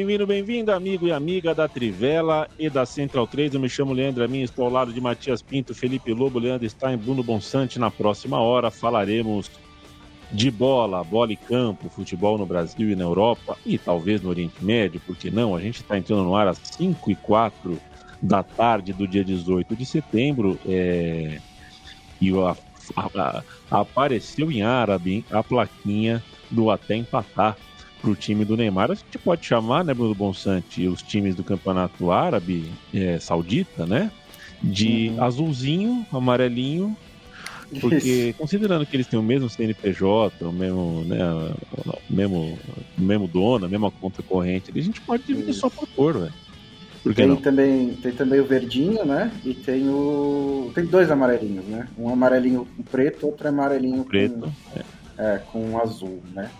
Bem-vindo, bem-vindo, amigo e amiga da Trivela e da Central 3. Eu me chamo Leandro Amin, estou ao lado de Matias Pinto, Felipe Lobo, Leandro em Bruno Bonsante. Na próxima hora falaremos de bola, bola e campo, futebol no Brasil e na Europa e talvez no Oriente Médio, porque não? A gente está entrando no ar às 5 e 4 da tarde do dia 18 de setembro é... e a, a, apareceu em árabe a plaquinha do até empatar para o time do Neymar, a gente pode chamar, né, Bruno Bonsante, os times do campeonato árabe é, saudita, né? De uhum. azulzinho, amarelinho, porque Isso. considerando que eles têm o mesmo CNPJ, o mesmo, né, o mesmo, o mesmo dono, a mesma conta corrente, a gente pode dividir Isso. só por cor, velho. Tem também, tem também o verdinho, né? E tem o. Tem dois amarelinhos, né? Um amarelinho com preto, outro amarelinho preto, com, é. É, com azul, né?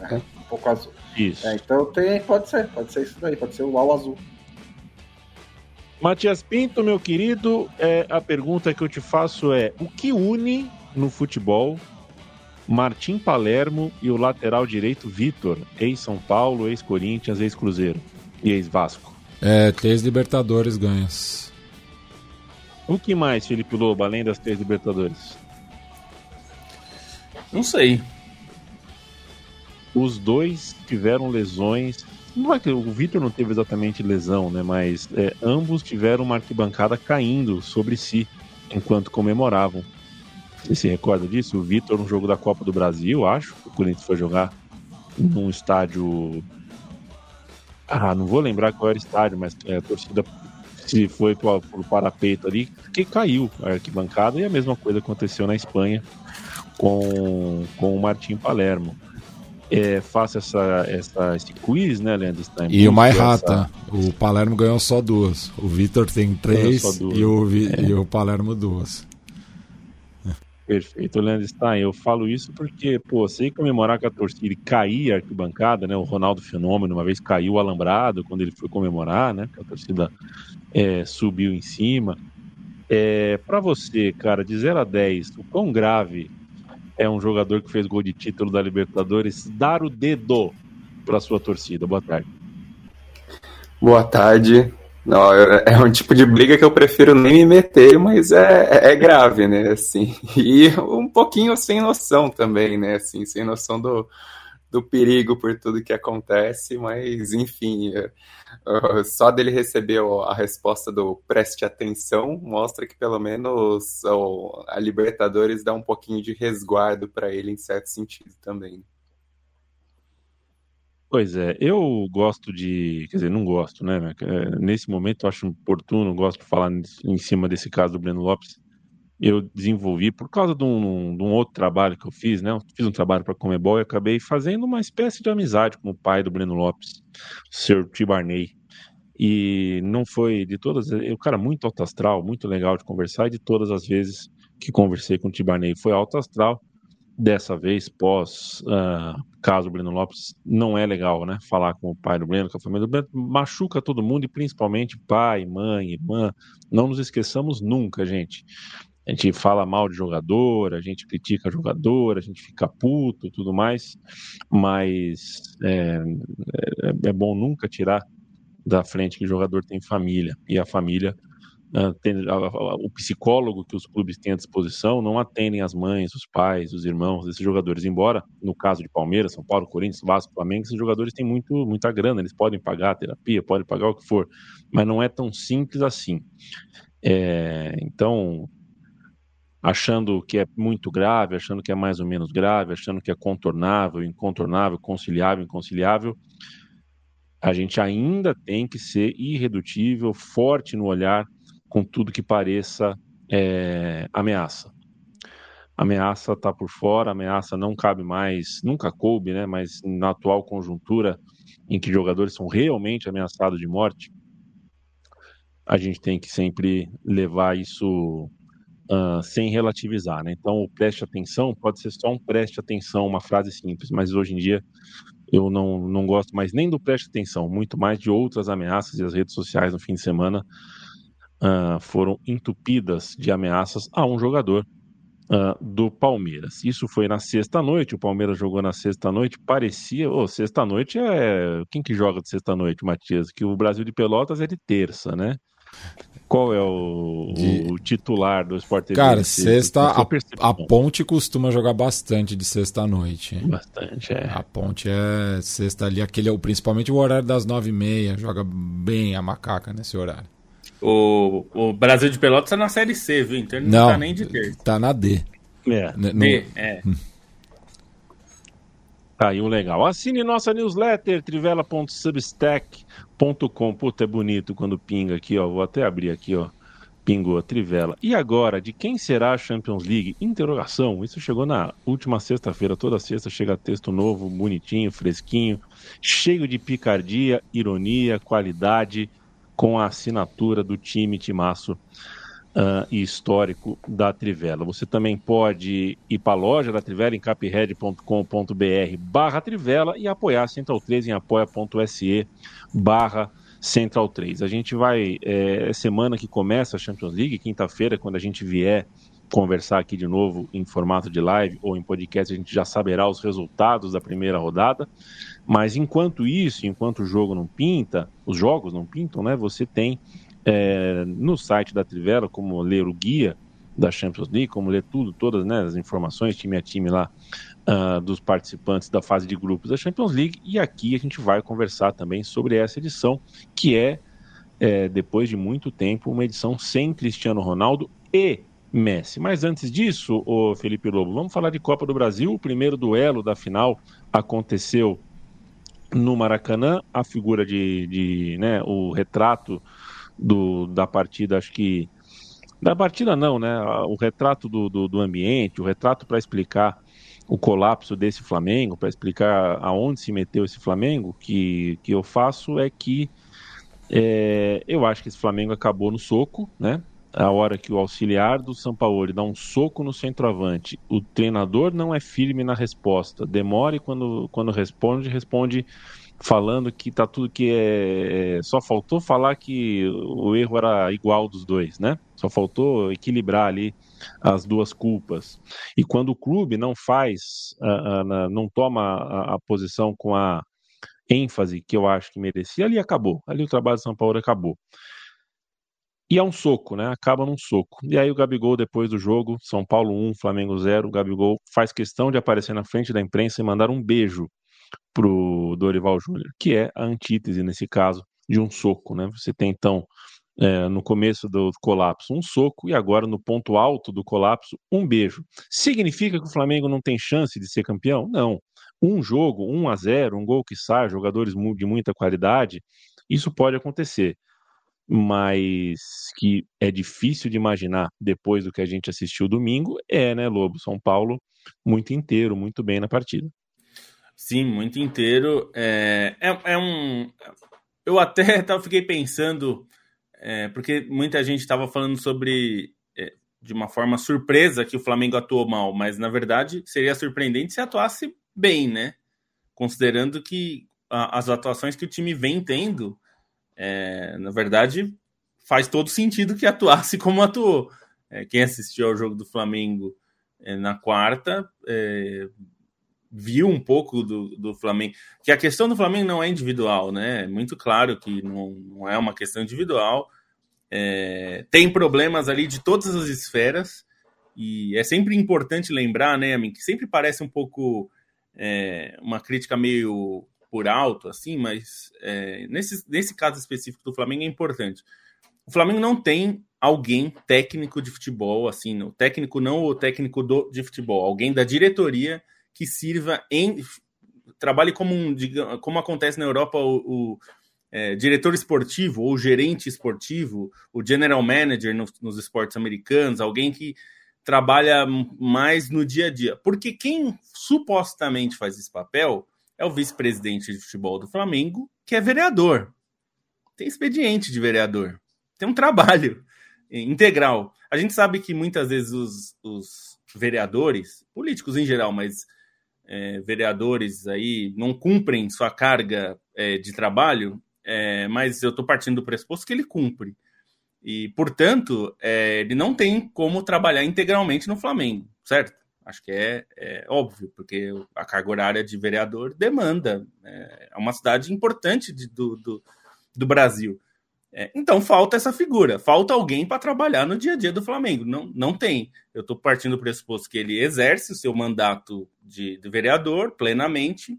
É pouco azul. Isso. É, então tem, pode ser, pode ser isso daí, pode ser o UAU azul. Matias Pinto, meu querido, é, a pergunta que eu te faço é: o que une no futebol Martim Palermo e o lateral direito Vitor, ex-São Paulo, ex-Corinthians, ex-Cruzeiro e ex-Vasco? É, três Libertadores ganhas. O que mais, Felipe Lobo, além das três Libertadores? Não sei. Os dois tiveram lesões. Não é que o Vitor não teve exatamente lesão, né? Mas é, ambos tiveram uma arquibancada caindo sobre si enquanto comemoravam. Você se recorda disso? O Vitor, no jogo da Copa do Brasil, acho, o Corinthians foi jogar num estádio. Ah, não vou lembrar qual era o estádio, mas é, a torcida se foi pro, pro parapeito ali, que caiu a arquibancada, e a mesma coisa aconteceu na Espanha com, com o Martim Palermo é, faça essa, essa, esse quiz, né, Leandro Stein? E o mais rata, o Palermo ganhou só duas. O Vitor tem três e o, é. e o Palermo duas. Perfeito, Leandro Stein. Eu falo isso porque, pô, sei comemorar com a torcida e cair a arquibancada, né? O Ronaldo Fenômeno uma vez caiu o alambrado quando ele foi comemorar, né? Que a torcida é, subiu em cima. É, para você, cara, de 0 a 10, o quão grave é um jogador que fez gol de título da Libertadores, dar o dedo para sua torcida. Boa tarde. Boa tarde. Não, é um tipo de briga que eu prefiro nem me meter, mas é, é, é grave, né? Assim, e um pouquinho sem noção também, né? Assim, sem noção do, do perigo por tudo que acontece, mas enfim, só dele receber a resposta do preste atenção mostra que pelo menos a Libertadores dá um pouquinho de resguardo para ele em certo sentido também. Pois é, eu gosto de, quer dizer, não gosto, né? É, nesse momento eu acho oportuno, gosto de falar em cima desse caso do Breno Lopes, eu desenvolvi por causa de um, de um, outro trabalho que eu fiz, né? Eu fiz um trabalho para Comebol e acabei fazendo uma espécie de amizade com o pai do Breno Lopes, o Sr. Tibarney. E não foi de todas, um cara muito alto astral, muito legal de conversar, e de todas as vezes que conversei com o Tibarney foi alto astral. Dessa vez, pós uh, caso do Breno Lopes, não é legal, né? Falar com o pai do Breno, com a família do Breno, machuca todo mundo e principalmente pai, mãe, irmã. Não nos esqueçamos nunca, gente a gente fala mal de jogador, a gente critica jogador, a gente fica puto e tudo mais, mas é, é, é, bom nunca tirar da frente que o jogador tem família, e a família, uh, tem, a, a, o psicólogo que os clubes têm à disposição não atendem as mães, os pais, os irmãos desses jogadores, embora no caso de Palmeiras, São Paulo, Corinthians, Vasco, Flamengo, esses jogadores têm muito, muita grana, eles podem pagar a terapia, podem pagar o que for, mas não é tão simples assim. É, então, achando que é muito grave, achando que é mais ou menos grave, achando que é contornável, incontornável, conciliável, inconciliável. A gente ainda tem que ser irredutível, forte no olhar, com tudo que pareça é, ameaça. Ameaça está por fora, ameaça não cabe mais, nunca coube, né? Mas na atual conjuntura em que jogadores são realmente ameaçados de morte, a gente tem que sempre levar isso uh, sem relativizar, né? Então, o preste atenção pode ser só um preste atenção, uma frase simples, mas hoje em dia eu não, não gosto mais nem do preste atenção, muito mais de outras ameaças e as redes sociais no fim de semana uh, foram entupidas de ameaças a um jogador uh, do Palmeiras. Isso foi na sexta-noite, o Palmeiras jogou na sexta-noite, parecia, oh, sexta-noite é... Quem que joga de sexta-noite, Matias? Que o Brasil de Pelotas é de terça, né? Qual é o, de... o titular do Sport TV? Cara, sexta, a, a, Ponte costuma jogar bastante de sexta-noite. Bastante, é. A Ponte é sexta ali, aquele, principalmente o horário das nove e meia, joga bem a macaca nesse horário. O, o Brasil de Pelotas tá na Série C, viu? Então ele não, não tá nem de terça. Tá na D. É. No... D, é. Hum. Tá legal. Assine nossa newsletter, trivela.substack.com. Puta, é bonito quando pinga aqui, ó. Vou até abrir aqui, ó. Pingou a Trivela. E agora, de quem será a Champions League? Interrogação. Isso chegou na última sexta-feira. Toda sexta chega texto novo, bonitinho, fresquinho, cheio de picardia, ironia, qualidade, com a assinatura do time Timaço uh, e histórico da Trivela. Você também pode ir para a loja da Trivela em capred.com.br barra Trivela e apoiar a Central 3 em apoia.se barra Central 3. A gente vai, é, semana que começa a Champions League, quinta-feira, quando a gente vier conversar aqui de novo em formato de live ou em podcast, a gente já saberá os resultados da primeira rodada. Mas enquanto isso, enquanto o jogo não pinta, os jogos não pintam, né? Você tem é, no site da Trivela, como ler o guia da Champions League, como ler tudo, todas né, as informações, time a time lá, uh, dos participantes da fase de grupos da Champions League. E aqui a gente vai conversar também sobre essa edição, que é, é depois de muito tempo, uma edição sem Cristiano Ronaldo e Messi. Mas antes disso, o Felipe Lobo, vamos falar de Copa do Brasil. O primeiro duelo da final aconteceu no Maracanã. A figura de, de né, o retrato do, da partida, acho que. Da partida não, né? O retrato do, do, do ambiente, o retrato para explicar o colapso desse Flamengo, para explicar aonde se meteu esse Flamengo, que, que eu faço é que é, eu acho que esse Flamengo acabou no soco, né? A hora que o auxiliar do Sampaoli dá um soco no centroavante, o treinador não é firme na resposta, demora e quando, quando responde, responde falando que tá tudo que é, é. Só faltou falar que o erro era igual dos dois, né? Só faltou equilibrar ali as duas culpas. E quando o clube não faz, uh, uh, não toma a, a, posição com a ênfase que eu acho que merecia, ali acabou. Ali o trabalho de São Paulo acabou. E é um soco, né? Acaba num soco. E aí o Gabigol, depois do jogo, São Paulo 1, Flamengo 0, o Gabigol faz questão de aparecer na frente da imprensa e mandar um beijo para o Dorival Júnior, que é a antítese, nesse caso, de um soco. Né? Você tem, então, é, no começo do colapso, um soco e agora, no ponto alto do colapso, um beijo. Significa que o Flamengo não tem chance de ser campeão? Não. Um jogo, 1 a 0 um gol que sai, jogadores de muita qualidade, isso pode acontecer. Mas que é difícil de imaginar depois do que a gente assistiu domingo, é, né, Lobo? São Paulo muito inteiro, muito bem na partida. Sim, muito inteiro. É, é, é um. Eu até fiquei pensando, é, porque muita gente estava falando sobre, é, de uma forma surpresa, que o Flamengo atuou mal, mas na verdade seria surpreendente se atuasse bem, né? Considerando que a, as atuações que o time vem tendo, é, na verdade, faz todo sentido que atuasse como atuou. É, quem assistiu ao jogo do Flamengo é, na quarta viu um pouco do, do Flamengo, que a questão do Flamengo não é individual, né? É muito claro que não, não é uma questão individual. É, tem problemas ali de todas as esferas, e é sempre importante lembrar, né, Amin, que sempre parece um pouco é, uma crítica meio por alto, assim, mas é, nesse, nesse caso específico do Flamengo é importante. O Flamengo não tem alguém técnico de futebol, assim, o técnico não o técnico do, de futebol, alguém da diretoria que sirva em trabalhe como um como acontece na Europa o, o, é, diretor esportivo ou gerente esportivo, o general manager nos, nos esportes americanos, alguém que trabalha mais no dia a dia. Porque quem supostamente faz esse papel é o vice-presidente de futebol do Flamengo, que é vereador. Tem expediente de vereador. Tem um trabalho integral. A gente sabe que muitas vezes os, os vereadores, políticos em geral, mas é, vereadores aí não cumprem sua carga é, de trabalho, é, mas eu estou partindo do pressuposto que ele cumpre. E, portanto, é, ele não tem como trabalhar integralmente no Flamengo, certo? Acho que é, é óbvio, porque a carga horária de vereador demanda. É, é uma cidade importante de, do, do, do, Brasil. É, então falta essa figura, falta alguém para trabalhar no dia a dia do Flamengo. Não, não tem. Eu estou partindo do pressuposto que ele exerce o seu mandato de, de vereador plenamente,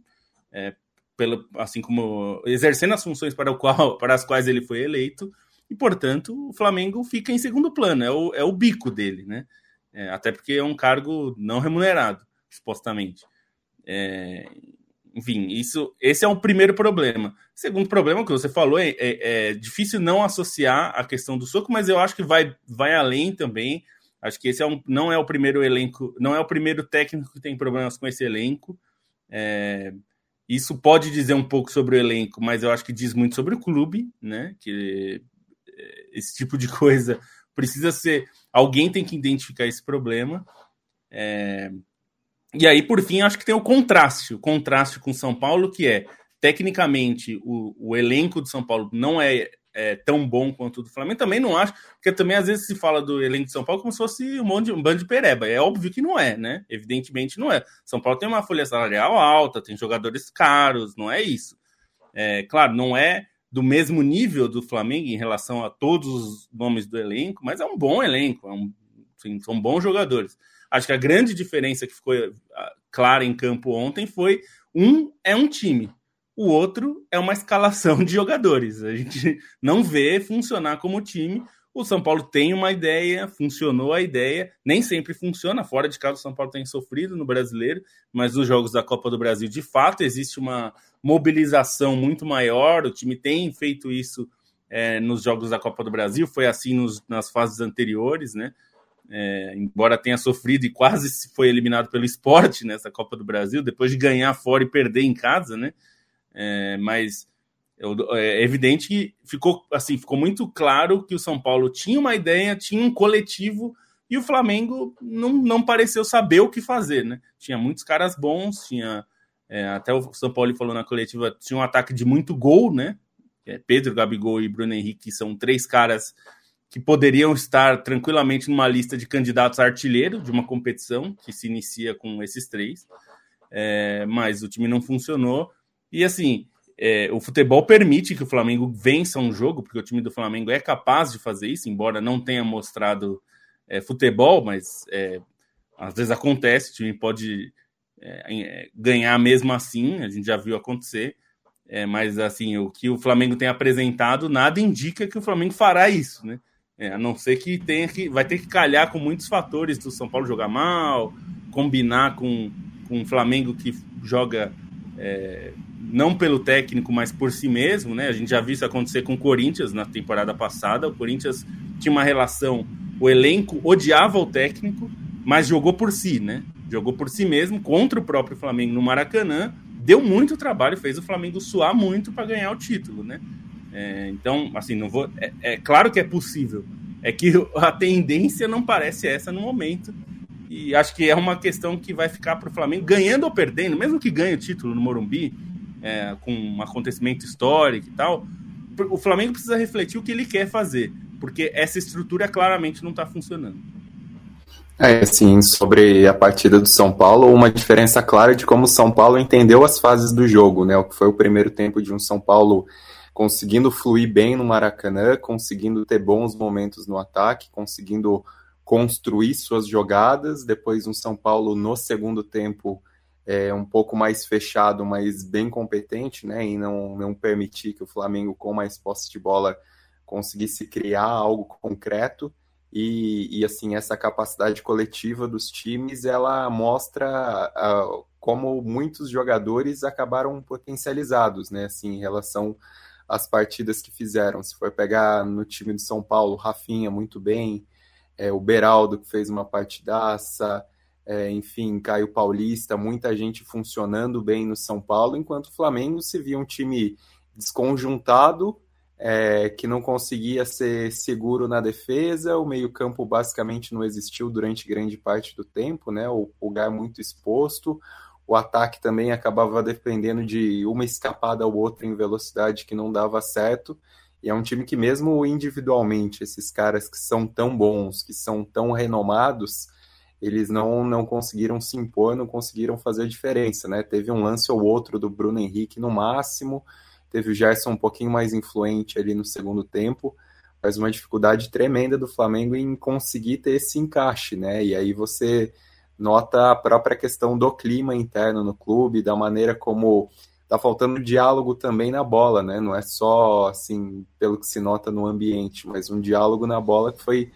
é, pelo, assim como exercendo as funções para, o qual, para as quais ele foi eleito, e, portanto, o Flamengo fica em segundo plano, é o, é o bico dele, né? É, até porque é um cargo não remunerado, supostamente. É, enfim, isso, esse é o primeiro problema. Segundo problema que você falou é, é, é, difícil não associar a questão do soco, mas eu acho que vai, vai além também. Acho que esse é um, não é o primeiro elenco, não é o primeiro técnico que tem problemas com esse elenco. É, isso pode dizer um pouco sobre o elenco, mas eu acho que diz muito sobre o clube, né? Que esse tipo de coisa precisa ser. Alguém tem que identificar esse problema. É, e aí, por fim, acho que tem o contraste, o contraste com São Paulo, que é tecnicamente o, o elenco de São Paulo não é, é, tão bom quanto o do Flamengo. Também não acho, porque também às vezes se fala do elenco de São Paulo como se fosse um, monte de, um bando de pereba. É óbvio que não é, né? Evidentemente não é. São Paulo tem uma folha salarial alta, tem jogadores caros, não é isso. É, claro, não é do mesmo nível do Flamengo em relação a todos os nomes do elenco, mas é um bom elenco, é um, são bons jogadores. Acho que a grande diferença que ficou ah, clara em campo ontem foi um é um time, o outro é uma escalação de jogadores. A gente não vê funcionar como time. O São Paulo tem uma ideia, funcionou a ideia, nem sempre funciona. Fora de casa, o São Paulo tem sofrido no brasileiro, mas nos jogos da Copa do Brasil, de fato, existe uma, mobilização muito maior. O time tem feito isso é, nos jogos da Copa do Brasil, foi assim nos, nas fases anteriores, né? É, embora tenha sofrido e quase foi eliminado pelo esporte nessa Copa do Brasil, depois de ganhar fora e perder em casa, né? É, mas é evidente que ficou assim, ficou muito claro que o São Paulo tinha uma ideia, tinha um coletivo e o Flamengo não, não pareceu saber o que fazer, né? Tinha muitos caras bons, tinha é, até o São Paulo falou na coletiva, tinha um ataque de muito gol, né? É, Pedro, Gabigol e Bruno Henrique são três caras que poderiam estar tranquilamente numa lista de candidatos a artilheiro de uma competição que se inicia com esses três. É, mas o time não funcionou. E assim, é, o futebol permite que o Flamengo vença um jogo, porque o time do Flamengo é capaz de fazer isso, embora não tenha mostrado é, futebol, mas é, às vezes acontece, o time pode é, é, ganhar mesmo assim, a gente já viu acontecer. É, mas assim, o que o Flamengo tem apresentado, nada indica que o Flamengo fará isso, né? A não ser que tenha que vai ter que calhar com muitos fatores do São Paulo jogar mal, combinar com, com Flamengo que joga não pelo técnico, mas por si mesmo, né? A gente já viu isso acontecer com o Corinthians na temporada passada. O Corinthians tinha uma relação, o elenco odiava o técnico, mas jogou por si, né? jogou por si mesmo contra o próprio Flamengo no Maracanã, deu muito trabalho, fez o Flamengo suar muito para ganhar o título, né? É, então, assim, não vou. É, é, claro que é possível. É que a tendência não parece essa no momento. E acho que é uma questão que vai ficar para o Flamengo, ganhando ou perdendo, mesmo que ganhe o título no Morumbi, é, com um acontecimento histórico e tal. O Flamengo precisa refletir o que ele quer fazer, porque essa estrutura claramente não está funcionando. É, assim, sobre a partida do São Paulo, uma diferença clara de como o São Paulo entendeu as fases do jogo, né? O que foi o primeiro tempo de um São Paulo conseguindo fluir bem no Maracanã, conseguindo ter bons momentos no ataque, conseguindo construir suas jogadas. Depois um São Paulo no segundo tempo é, um pouco mais fechado, mas bem competente, né? E não, não permitir que o Flamengo, com mais posse de bola, conseguisse criar algo concreto. E, e, assim essa capacidade coletiva dos times ela mostra uh, como muitos jogadores acabaram potencializados né assim em relação as partidas que fizeram. Se for pegar no time de São Paulo, Rafinha muito bem, é, o Beraldo que fez uma partidaça, é, enfim, Caio Paulista, muita gente funcionando bem no São Paulo, enquanto o Flamengo se via um time desconjuntado, é, que não conseguia ser seguro na defesa, o meio-campo basicamente não existiu durante grande parte do tempo, né? O lugar muito exposto, o ataque também acabava dependendo de uma escapada ou outra em velocidade que não dava certo. E é um time que, mesmo individualmente, esses caras que são tão bons, que são tão renomados, eles não, não conseguiram se impor, não conseguiram fazer diferença, né? Teve um lance ou outro do Bruno Henrique no máximo, teve o Gerson um pouquinho mais influente ali no segundo tempo, mas uma dificuldade tremenda do Flamengo em conseguir ter esse encaixe, né? E aí você nota a própria questão do clima interno no clube, da maneira como tá faltando diálogo também na bola, né? Não é só assim pelo que se nota no ambiente, mas um diálogo na bola que foi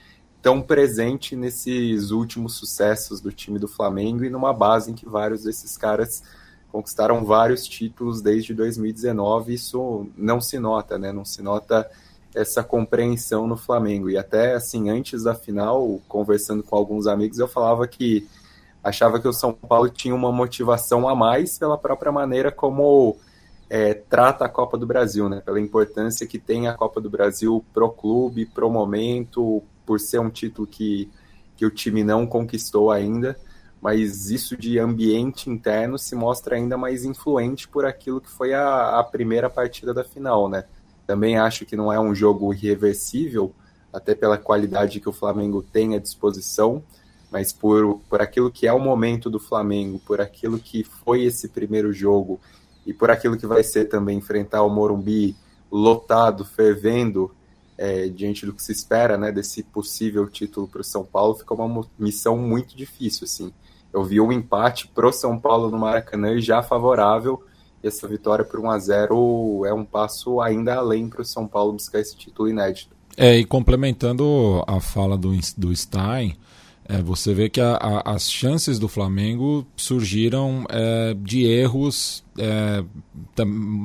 tão presente nesses últimos sucessos do time do Flamengo e numa base em que vários desses caras conquistaram vários títulos desde 2019. Isso não se nota, né? Não se nota essa compreensão no Flamengo. E até assim, antes da final, conversando com alguns amigos, eu falava que achava que o São Paulo tinha uma motivação a mais pela própria maneira como é, trata a Copa do Brasil, né? Pela importância que tem a Copa do Brasil pro clube, pro momento, por ser um título que, que o time não conquistou ainda. Mas isso de ambiente interno se mostra ainda mais influente por aquilo que foi a, a primeira partida da final, né? Também acho que não é um jogo irreversível, até pela qualidade que o Flamengo tem à disposição mas por, por aquilo que é o momento do Flamengo, por aquilo que foi esse primeiro jogo e por aquilo que vai ser também enfrentar o Morumbi lotado, fervendo, é, diante do que se espera, né, desse possível título para o São Paulo, fica uma missão muito difícil, assim. Eu vi um empate pro São Paulo no Maracanã já favorável, e essa vitória por 1 a 0 é um passo ainda além para o São Paulo buscar esse título inédito. É, e complementando a fala do, do Stein, é, você vê que a, a, as chances do Flamengo surgiram é, de erros, é,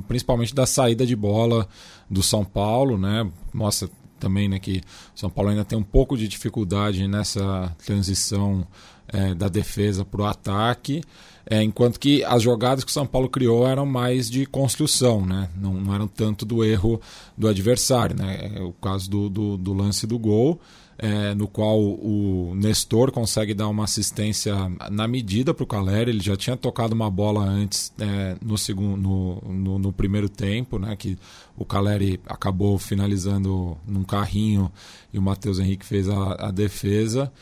principalmente da saída de bola do São Paulo, né? Mostra também né, que São Paulo ainda tem um pouco de dificuldade nessa transição é, da defesa para o ataque. É, enquanto que as jogadas que o São Paulo criou eram mais de construção, né? não, não eram tanto do erro do adversário. Né? É o caso do, do, do lance do gol é, no qual o Nestor consegue dar uma assistência na medida para o Caleri. Ele já tinha tocado uma bola antes é, no, segundo, no, no, no, primeiro tempo, né, que o Caleri acabou finalizando num carrinho e o Matheus Henrique fez a, a defesa.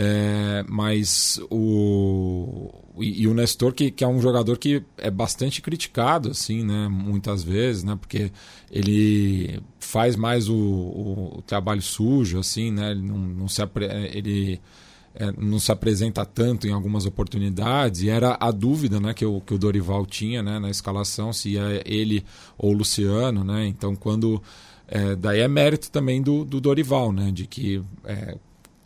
É, mas o e, e, o Nestor que, que é um jogador que é bastante criticado assim né muitas vezes né porque ele faz mais o, o, o trabalho sujo assim né ele não, não se ele é, não se apresenta tanto em algumas oportunidades e era a dúvida né que o, que o Dorival tinha né na escalação se é ele ou o Luciano né então quando é, daí é mérito também do, do Dorival, né? De que é,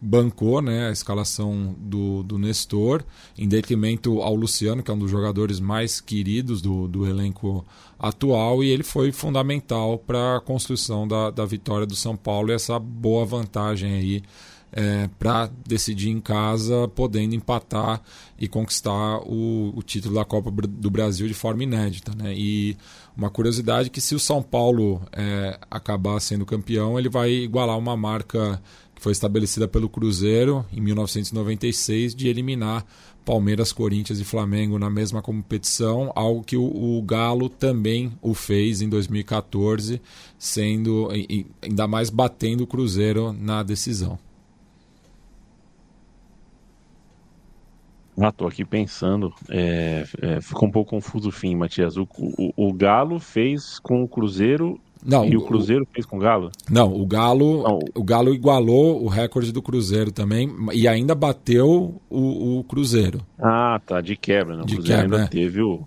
bancou né, a escalação do, do Nestor, em detrimento ao Luciano, que é um dos jogadores mais queridos do, do elenco atual, e ele foi fundamental para a construção da, da vitória do São Paulo e essa boa vantagem aí é, para decidir em casa, podendo empatar e conquistar o, o, título da Copa do Brasil de forma inédita. Né? E uma curiosidade que se o São Paulo é, acabar sendo campeão, ele vai igualar uma marca foi estabelecida pelo Cruzeiro em 1996 de eliminar Palmeiras, Corinthians e Flamengo na mesma competição, algo que o, o Galo também o fez em 2014, sendo e, ainda mais batendo o Cruzeiro na decisão. Ah, tô aqui pensando. É, é, ficou um pouco confuso o fim, Matias. O, o, o Galo fez com o Cruzeiro não, e o Cruzeiro fez com o Galo? Não, o Galo, não. o Galo igualou o recorde do Cruzeiro também e ainda bateu o, o Cruzeiro. Ah, tá, de quebra, né? O de Cruzeiro quebra, ainda é. teve o,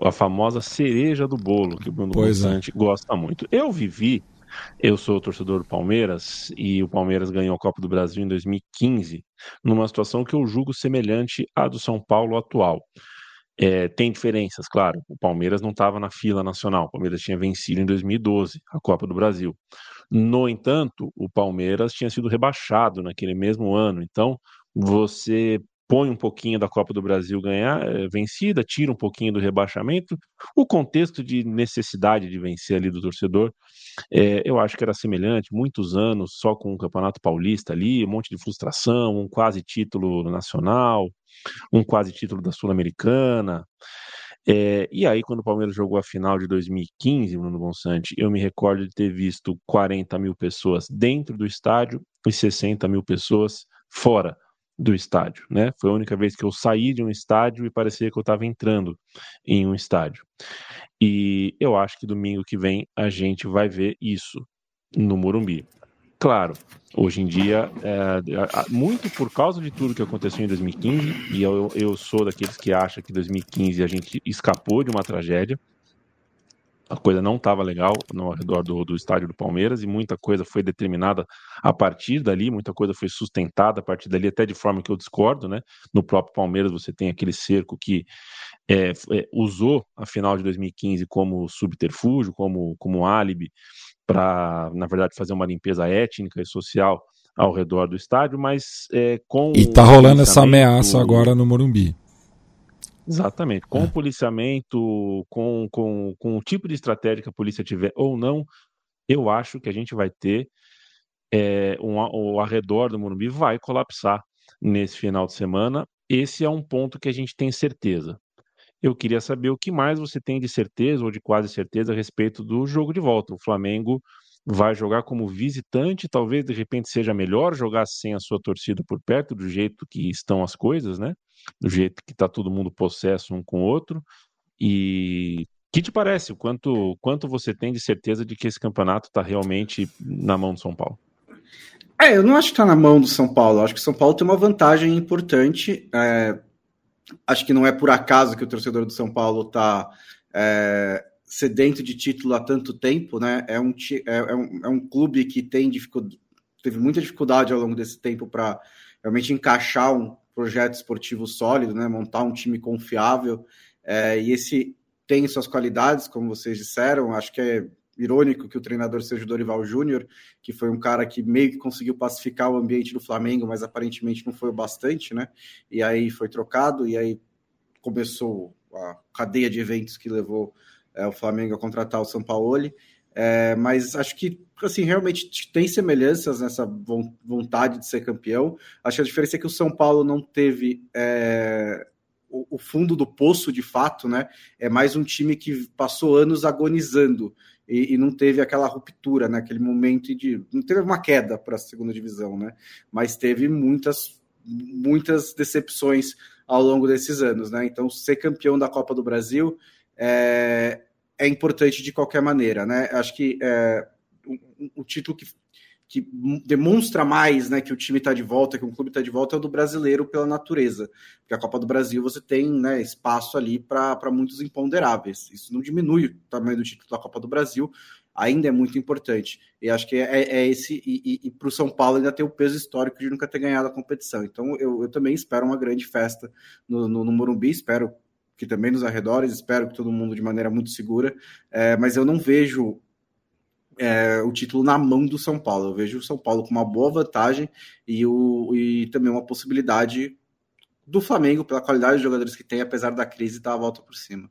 a famosa cereja do bolo que o Bruno Bonsante é. gosta muito. Eu vivi, eu sou torcedor do Palmeiras e o Palmeiras ganhou a Copa do Brasil em 2015, numa situação que eu julgo semelhante à do São Paulo atual. É, tem diferenças, claro. O Palmeiras não estava na fila nacional. O Palmeiras tinha vencido em 2012 a Copa do Brasil. No entanto, o Palmeiras tinha sido rebaixado naquele mesmo ano. Então, você põe um pouquinho da Copa do Brasil ganhar, é, vencida, tira um pouquinho do rebaixamento. O contexto de necessidade de vencer ali do torcedor, é, eu acho que era semelhante. Muitos anos só com o Campeonato Paulista ali, um monte de frustração, um quase título nacional um quase título da Sul-Americana. É, e aí, quando o Palmeiras jogou a final de 2015, Bruno Bonsante, eu me recordo de ter visto 40 mil pessoas dentro do estádio e 60 mil pessoas fora do estádio, né? Foi a única vez que eu saí de um estádio e parecia que eu estava entrando em um estádio. E eu acho que domingo que vem a gente vai ver isso no Morumbi. Claro, hoje em dia, é, muito por causa de tudo que aconteceu em 2015, e eu, eu sou daqueles que acham que 2015 a gente escapou de uma tragédia, a coisa não estava legal no redor do, do estádio do Palmeiras e muita coisa foi determinada a partir dali, muita coisa foi sustentada a partir dali, até de forma que eu discordo, né? No próprio Palmeiras você tem aquele cerco que é, é, usou a final de 2015 como subterfúgio, como, como álibi para, na verdade, fazer uma limpeza étnica e social ao redor do estádio, mas é, com. E está rolando essa ameaça agora no Morumbi. Exatamente. Com é. o policiamento, com, com, com o tipo de estratégia que a polícia tiver ou não, eu acho que a gente vai ter é, um, o arredor do Morumbi vai colapsar nesse final de semana. Esse é um ponto que a gente tem certeza. Eu queria saber o que mais você tem de certeza ou de quase certeza a respeito do jogo de volta. O Flamengo vai jogar como visitante, talvez de repente seja melhor jogar sem a sua torcida por perto, do jeito que estão as coisas, né? Do jeito que está todo mundo possesso um com o outro. E que te parece? Quanto, quanto você tem de certeza de que esse campeonato está realmente na mão do São Paulo? É, eu não acho que está na mão do São Paulo. Eu acho que o São Paulo tem uma vantagem importante. É, acho que não é por acaso que o torcedor do São Paulo está é, sedento de título há tanto tempo, né? É um, é, é um, é um clube que tem teve muita dificuldade ao longo desse tempo para realmente encaixar um projeto esportivo sólido, né? Montar um time confiável. É, e esse tem suas qualidades, como vocês disseram. Acho que é irônico que o treinador seja o Dorival Júnior, que foi um cara que meio que conseguiu pacificar o ambiente do Flamengo, mas aparentemente não foi o bastante, né? E aí foi trocado, e aí começou a cadeia de eventos que levou é, o Flamengo a contratar o São Paulo. É, mas acho que assim realmente tem semelhanças nessa vontade de ser campeão. Acho que a diferença é que o São Paulo não teve é, o, o, fundo do poço de fato, né? É mais um time que passou anos agonizando e, e, não teve aquela ruptura, né? Aquele momento de. Não teve uma queda para a segunda divisão, né? Mas teve muitas, muitas decepções ao longo desses anos, né? Então, ser campeão da Copa do Brasil é, é importante de qualquer maneira, né? Acho que é, título que que demonstra mais né, que o time está de volta, que o clube está de volta, é o do brasileiro pela natureza. Porque a Copa do Brasil você tem né, espaço ali para muitos imponderáveis. Isso não diminui o tamanho do título da Copa do Brasil, ainda é muito importante. E acho que é, é esse, e, e, e para o São Paulo ainda tem o peso histórico de nunca ter ganhado a competição. Então eu, eu também espero uma grande festa no, no, no Morumbi, espero que também nos arredores, espero que todo mundo de maneira muito segura, é, mas eu não vejo é, o título na mão do São Paulo. Eu vejo o São Paulo com uma boa vantagem e, o, e também uma possibilidade do Flamengo, pela qualidade de jogadores que tem, apesar da crise, dar a volta por cima.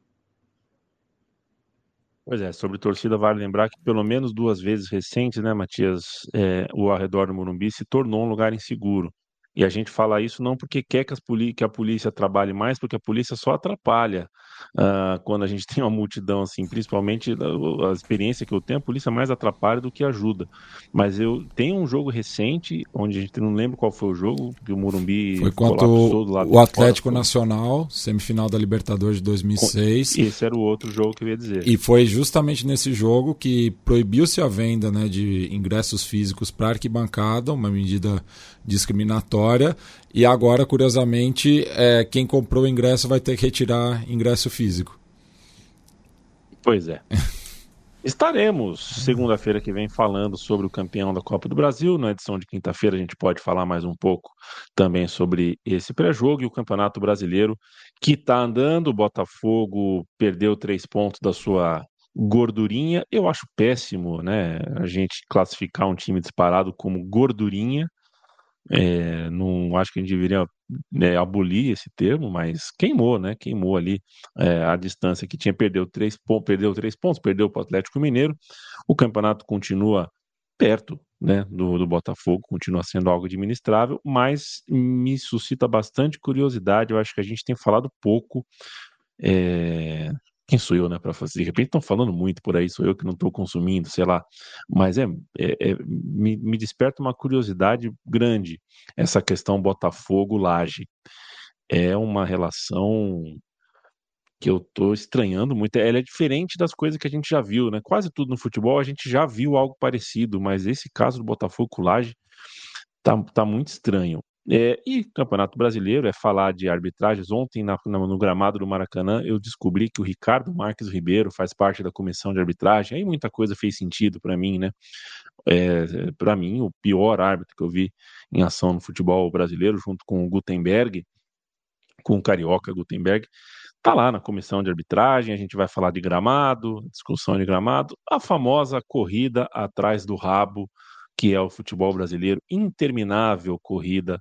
Pois é, sobre torcida, vale lembrar que pelo menos duas vezes recentes, né, Matias, é, o arredor do Morumbi se tornou um lugar inseguro. E a gente fala isso não porque quer que, que a polícia trabalhe mais, porque a polícia só atrapalha uh, quando a gente tem uma multidão assim, principalmente a, a, experiência que eu tenho, a polícia mais atrapalha do que ajuda. Mas eu tenho um jogo recente, onde a gente não lembra qual foi o jogo, que o Morumbi foi contra o, o Atlético fora, Nacional, semifinal da Libertadores de 2006. Esse era o outro jogo que eu ia dizer. E foi justamente nesse jogo que proibiu-se a venda né, de ingressos físicos para arquibancada, uma medida discriminatória. E agora, curiosamente, é, quem comprou o ingresso vai ter que retirar ingresso físico. Pois é. Estaremos segunda-feira que vem falando sobre o campeão da Copa do Brasil. Na edição de quinta-feira a gente pode falar mais um pouco também sobre esse pré-jogo e o Campeonato Brasileiro que está andando. O Botafogo perdeu três pontos da sua gordurinha. Eu acho péssimo, né? A gente classificar um time disparado como gordurinha. É, não acho que a gente deveria né, abolir esse termo, mas queimou, né? Queimou ali é, a distância que tinha, perdeu três, perdeu três pontos, perdeu para o Atlético Mineiro. O campeonato continua perto né, do, do Botafogo, continua sendo algo administrável, mas me suscita bastante curiosidade. Eu acho que a gente tem falado pouco é, quem sou eu, né, para fazer? De repente estão falando muito por aí, sou eu que não estou consumindo, sei lá. Mas é, é, é me, me, desperta uma curiosidade grande essa questão Botafogo-Laje. É uma relação que eu estou estranhando muito. Ela é diferente das coisas que a gente já viu, né? Quase tudo no futebol a gente já viu algo parecido, mas esse caso do Botafogo-Laje tá, tá muito estranho. É, e Campeonato Brasileiro é falar de arbitragens. Ontem, na, no gramado do Maracanã, eu descobri que o Ricardo Marques Ribeiro faz parte da comissão de arbitragem. Aí muita coisa fez sentido para mim, né? É, para mim, o pior árbitro que eu vi em ação no futebol brasileiro, junto com o Gutenberg, com o carioca Gutenberg, tá lá na comissão de arbitragem. A gente vai falar de gramado, discussão de gramado, a famosa corrida atrás do rabo que é o futebol brasileiro, interminável corrida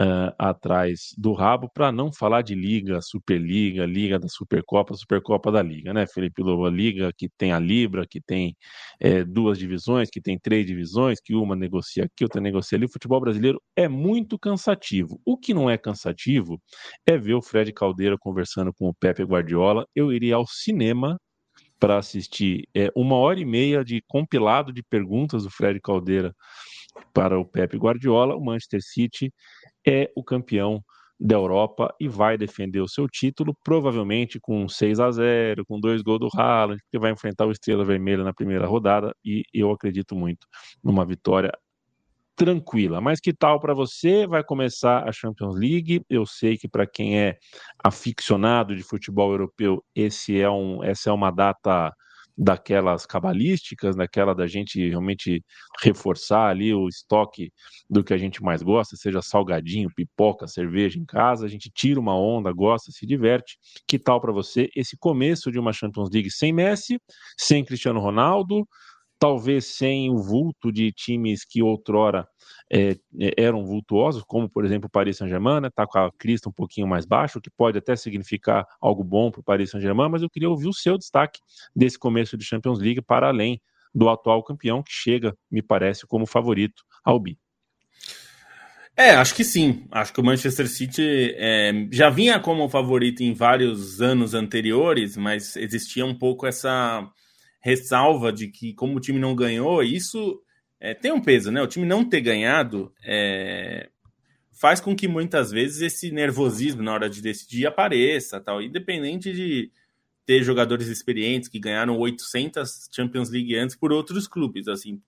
uh, atrás do rabo, para não falar de Liga, Superliga, Liga da Supercopa, Supercopa da Liga, né, Felipe Lobo? Liga que tem a Libra, que tem é, duas divisões, que tem três divisões, que uma negocia aqui, outra negocia ali. O futebol brasileiro é muito cansativo. O que não é cansativo é ver o Fred Caldeira conversando com o Pepe Guardiola. Eu iria ao cinema para assistir é, uma hora e meia de compilado de perguntas do Fred Caldeira para o Pepe Guardiola. O Manchester City é o campeão da Europa e vai defender o seu título, provavelmente com 6 a 0 com dois gols do Haaland, que vai enfrentar o Estrela Vermelha na primeira rodada, e eu acredito muito numa vitória tranquila. Mas que tal para você? Vai começar a Champions League. Eu sei que para quem é aficionado de futebol europeu, esse é um, essa é uma data daquelas cabalísticas, daquela da gente realmente reforçar ali o estoque do que a gente mais gosta, seja salgadinho, pipoca, cerveja em casa, a gente tira uma onda, gosta, se diverte. Que tal para você esse começo de uma Champions League sem Messi, sem Cristiano Ronaldo, talvez sem o vulto de times que outrora é, eram vultuosos, como por exemplo o Paris Saint-Germain, está né, com a crista um pouquinho mais baixa, o que pode até significar algo bom para o Paris Saint-Germain, mas eu queria ouvir o seu destaque desse começo de Champions League para além do atual campeão, que chega, me parece, como favorito ao Bi. É, acho que sim. Acho que o Manchester City é, já vinha como favorito em vários anos anteriores, mas existia um pouco essa ressalva de que, como o time não ganhou, isso é, tem um peso, né? O time não ter ganhado é, faz com que muitas vezes esse nervosismo na hora de decidir apareça, tal, independente de ter jogadores experientes que ganharam 800 Champions League antes por outros clubes, assim.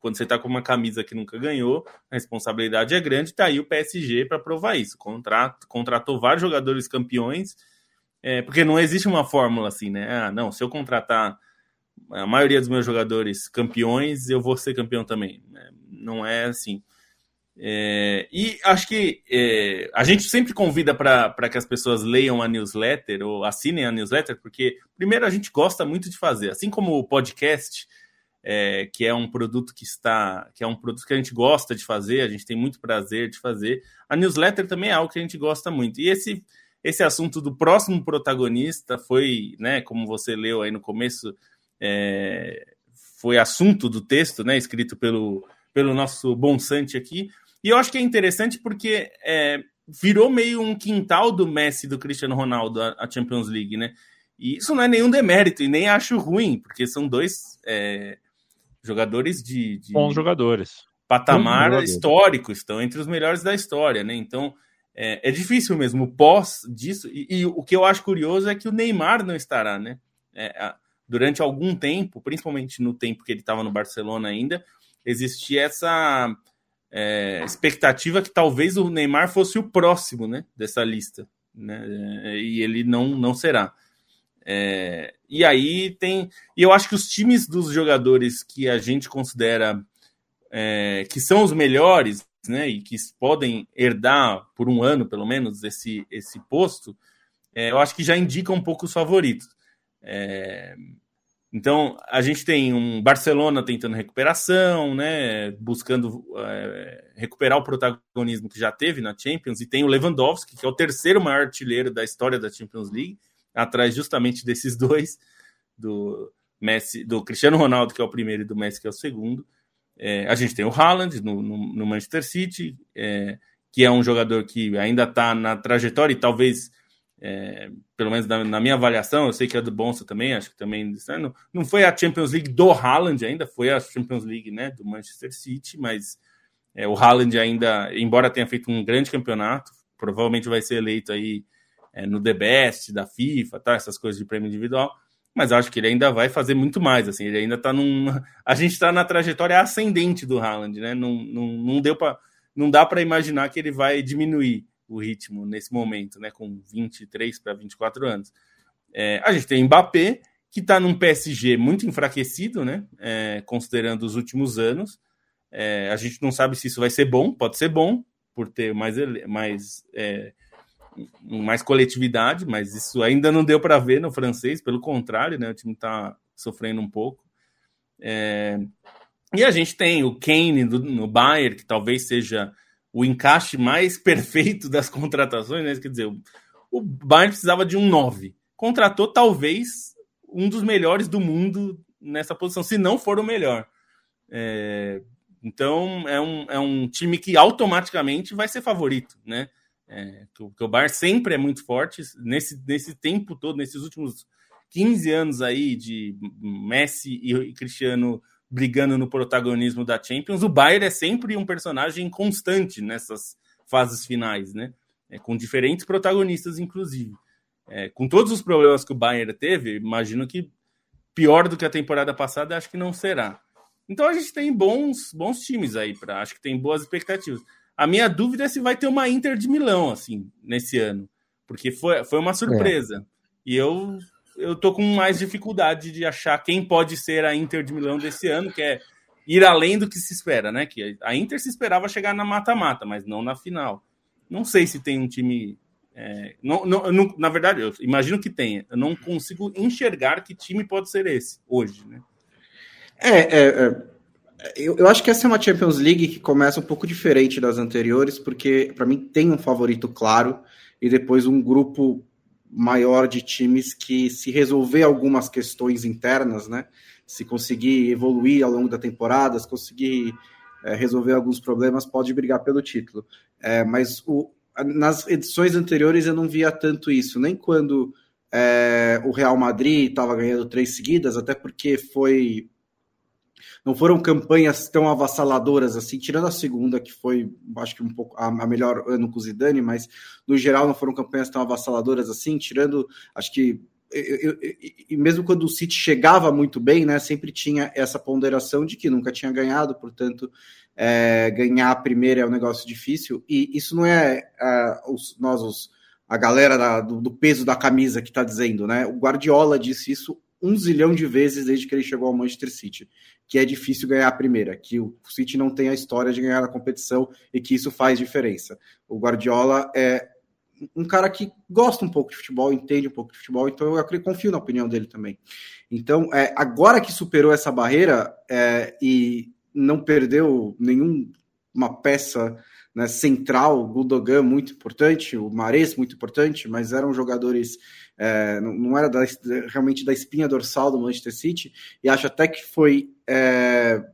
Quando você tá com uma camisa que nunca ganhou, a responsabilidade é grande, tá aí o PSG para provar isso. Contrato, contratou vários jogadores campeões, é, porque não existe uma fórmula assim, né? Ah, não, se eu contratar a maioria dos meus jogadores campeões, eu vou ser campeão também. Né? Não é assim. É, e acho que é, a gente sempre convida para que as pessoas leiam a newsletter ou assinem a newsletter, porque, primeiro, a gente gosta muito de fazer. Assim como o podcast, é, que é um produto que está. que é um produto que a gente gosta de fazer, a gente tem muito prazer de fazer. A newsletter também é algo que a gente gosta muito. E esse, esse assunto do próximo protagonista foi, né, como você leu aí no começo é, foi assunto do texto, né, escrito pelo, pelo nosso Bonsante aqui. E eu acho que é interessante porque é, virou meio um quintal do Messi do Cristiano Ronaldo a, a, Champions League, né? E isso não é nenhum demérito e nem acho ruim, porque são dois é, jogadores de, de, bons jogadores, patamar histórico, estão entre os melhores da história, né? Então é, é difícil mesmo pós disso. E, e, o que eu acho curioso é que o Neymar não estará, né? É, a, durante algum tempo, principalmente no tempo que ele estava no Barcelona ainda, existia essa é, expectativa que talvez o Neymar fosse o próximo né, dessa lista. Né, e ele não, não será. É, e aí tem. E eu acho que os times dos jogadores que a gente considera é, que são os melhores, né, e que podem herdar por um ano, pelo menos, esse, esse posto, é, eu acho que já indica um pouco os favoritos. Então, a gente tem um Barcelona tentando recuperação, né, buscando é, recuperar o protagonismo que já teve na Champions, e tem o Lewandowski, que é o terceiro maior artilheiro da história da Champions League, atrás justamente desses dois, do Messi, do Cristiano Ronaldo, que é o primeiro, e do Messi, que é o segundo. É, a gente tem o Haaland no, no, no Manchester City, é, que é um jogador que ainda está na trajetória e talvez, é, pelo menos na, na, minha avaliação, eu sei que é do Bonsa também, acho que também não, não foi a Champions League do Haaland ainda, foi a Champions League né, do Manchester City, mas é, o Haaland ainda, embora tenha feito um grande campeonato, provavelmente vai ser eleito aí é, no The Best da FIFA, tá, essas coisas de prêmio individual mas acho que ele ainda vai fazer muito mais. Assim, ele ainda está num. A gente está na trajetória ascendente do Haaland, né? Não, não, não deu para. Não dá para imaginar que ele vai diminuir o ritmo nesse momento, né? Com 23 para 24 anos. É, a gente tem Mbappé, que está num PSG muito enfraquecido, né? É, considerando os últimos anos. É, a gente não sabe se isso vai ser bom, pode ser bom, por ter mais, mais é, mais coletividade, mas isso ainda não deu para ver no francês, pelo contrário, né? O time está sofrendo um pouco. É... E a gente tem o Kane do, no Bayern, que talvez seja o encaixe mais perfeito das contratações, né? Quer dizer, o, o Bayern precisava de um 9. Contratou talvez um dos melhores do mundo nessa posição, se não for o melhor. É... Então é um, é um time que automaticamente vai ser favorito, né? É, que, o, que Bar sempre é muito forte. Nesse, nesse tempo todo, nesses últimos 15 anos aí de Messi e Cristiano brigando no protagonismo da Champions, o Bayern é sempre um personagem constante nessas fases finais, né? É, com diferentes protagonistas, inclusive. É, com todos os problemas que o Bayern teve, imagino que pior do que a temporada passada, acho que não será. Então a gente tem bons, bons times aí, para acho que tem boas expectativas. A minha dúvida é se vai ter uma Inter de Milão, assim, nesse ano. Porque foi, foi uma surpresa. É. E eu, eu tô com mais dificuldade de achar quem pode ser a Inter de Milão desse ano, que é ir além do que se espera, né? Que a Inter se esperava chegar na mata-mata, mas não na final. Não sei se tem um time. É, não, não, não, na verdade, eu imagino que tenha. Eu não consigo enxergar que time pode ser esse hoje, né? É, é, é eu, eu, acho que essa é uma Champions League que começa um pouco diferente das anteriores, porque para mim tem um favorito claro e depois um grupo maior de times que, se resolver algumas questões internas, né, se conseguir evoluir ao longo da temporada, se conseguir é, resolver alguns problemas, pode brigar pelo título. É, mas o, nas edições anteriores eu não via tanto isso, nem quando é, o Real Madrid estava ganhando três seguidas, até porque foi não foram campanhas tão avassaladoras assim, tirando a segunda, que foi, acho que um pouco a, a melhor ano com o Zidane, mas no geral não foram campanhas tão avassaladoras assim, tirando, acho que e mesmo quando o City chegava muito bem, né, sempre tinha essa ponderação de que nunca tinha ganhado, portanto, é, ganhar a primeira é um negócio difícil, e isso não é uh, os, nós, os, a galera da, do, do, peso da camisa que está dizendo, né? O Guardiola disse isso um zilhão de vezes desde que ele chegou ao Manchester City, que é difícil ganhar a primeira, que o City não tem a história de ganhar a competição e que isso faz diferença. O Guardiola é um cara que gosta um pouco de futebol, entende um pouco de futebol, então eu confio na opinião dele também. Então, é, agora que superou essa barreira é, e não perdeu nenhuma peça né, central, o Gundogan muito importante, o Mares muito importante, mas eram jogadores é, não, era da, realmente da espinha dorsal do Manchester City, e acho até que foi é,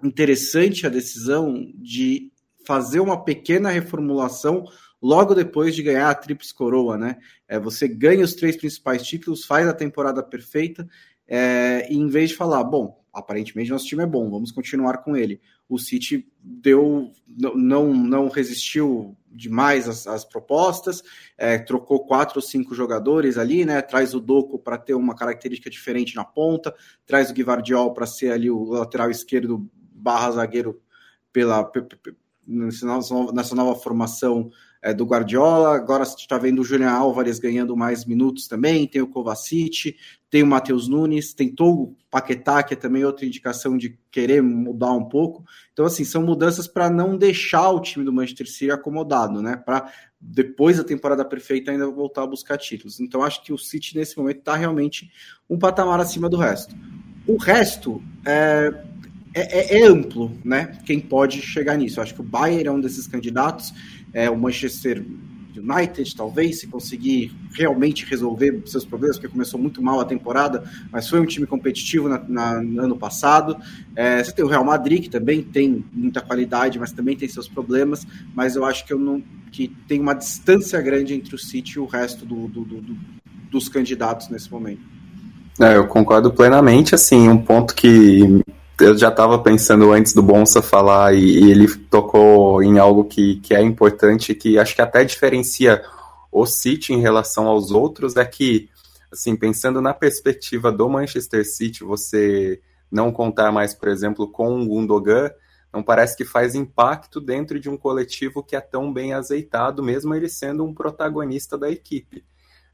interessante a decisão de fazer uma pequena reformulação logo depois de ganhar a Trips Coroa, né? É, você ganha os três principais títulos, faz a temporada perfeita, é, e em vez de falar, bom, aparentemente nosso time é bom, vamos continuar com ele. O City deu, não, não resistiu demais às, às propostas, é, trocou quatro ou cinco jogadores ali, né? Traz o Doco para ter uma característica diferente na ponta, traz o Guivardiol para ser ali o lateral esquerdo barra zagueiro pela, nessa nova formação é, do Guardiola. Agora você está vendo o Julian Álvares ganhando mais minutos também, tem o Kovacic, tem o Matheus Nunes, tentou o Paquetá, que é também outra indicação de querer mudar um pouco. Então, assim, são mudanças para não deixar o time do Manchester City acomodado, né? Para depois da temporada perfeita ainda voltar a buscar títulos. Então, acho que o City nesse momento está realmente um patamar acima do resto. O resto é, é, é, amplo, né? Quem pode chegar nisso? Eu acho que o Bayern é um desses candidatos, é o Manchester United, talvez, se conseguir realmente resolver seus problemas, porque começou muito mal a temporada, mas foi um time competitivo na, na, no ano passado. É, você tem o Real Madrid, que também tem muita qualidade, mas também tem seus problemas, mas eu acho que, eu não, que tem uma distância grande entre o City e o resto do, do, do, dos candidatos nesse momento. É, eu concordo plenamente, assim, um ponto que eu já estava pensando antes do Bonsa falar e, e, ele tocou em algo que, que é importante, que acho que até diferencia o City em relação aos outros, é que, assim, pensando na perspectiva do Manchester City, você não contar mais, por exemplo, com o Gundogan, não parece que faz impacto dentro de um coletivo que é tão bem azeitado, mesmo ele sendo um protagonista da equipe.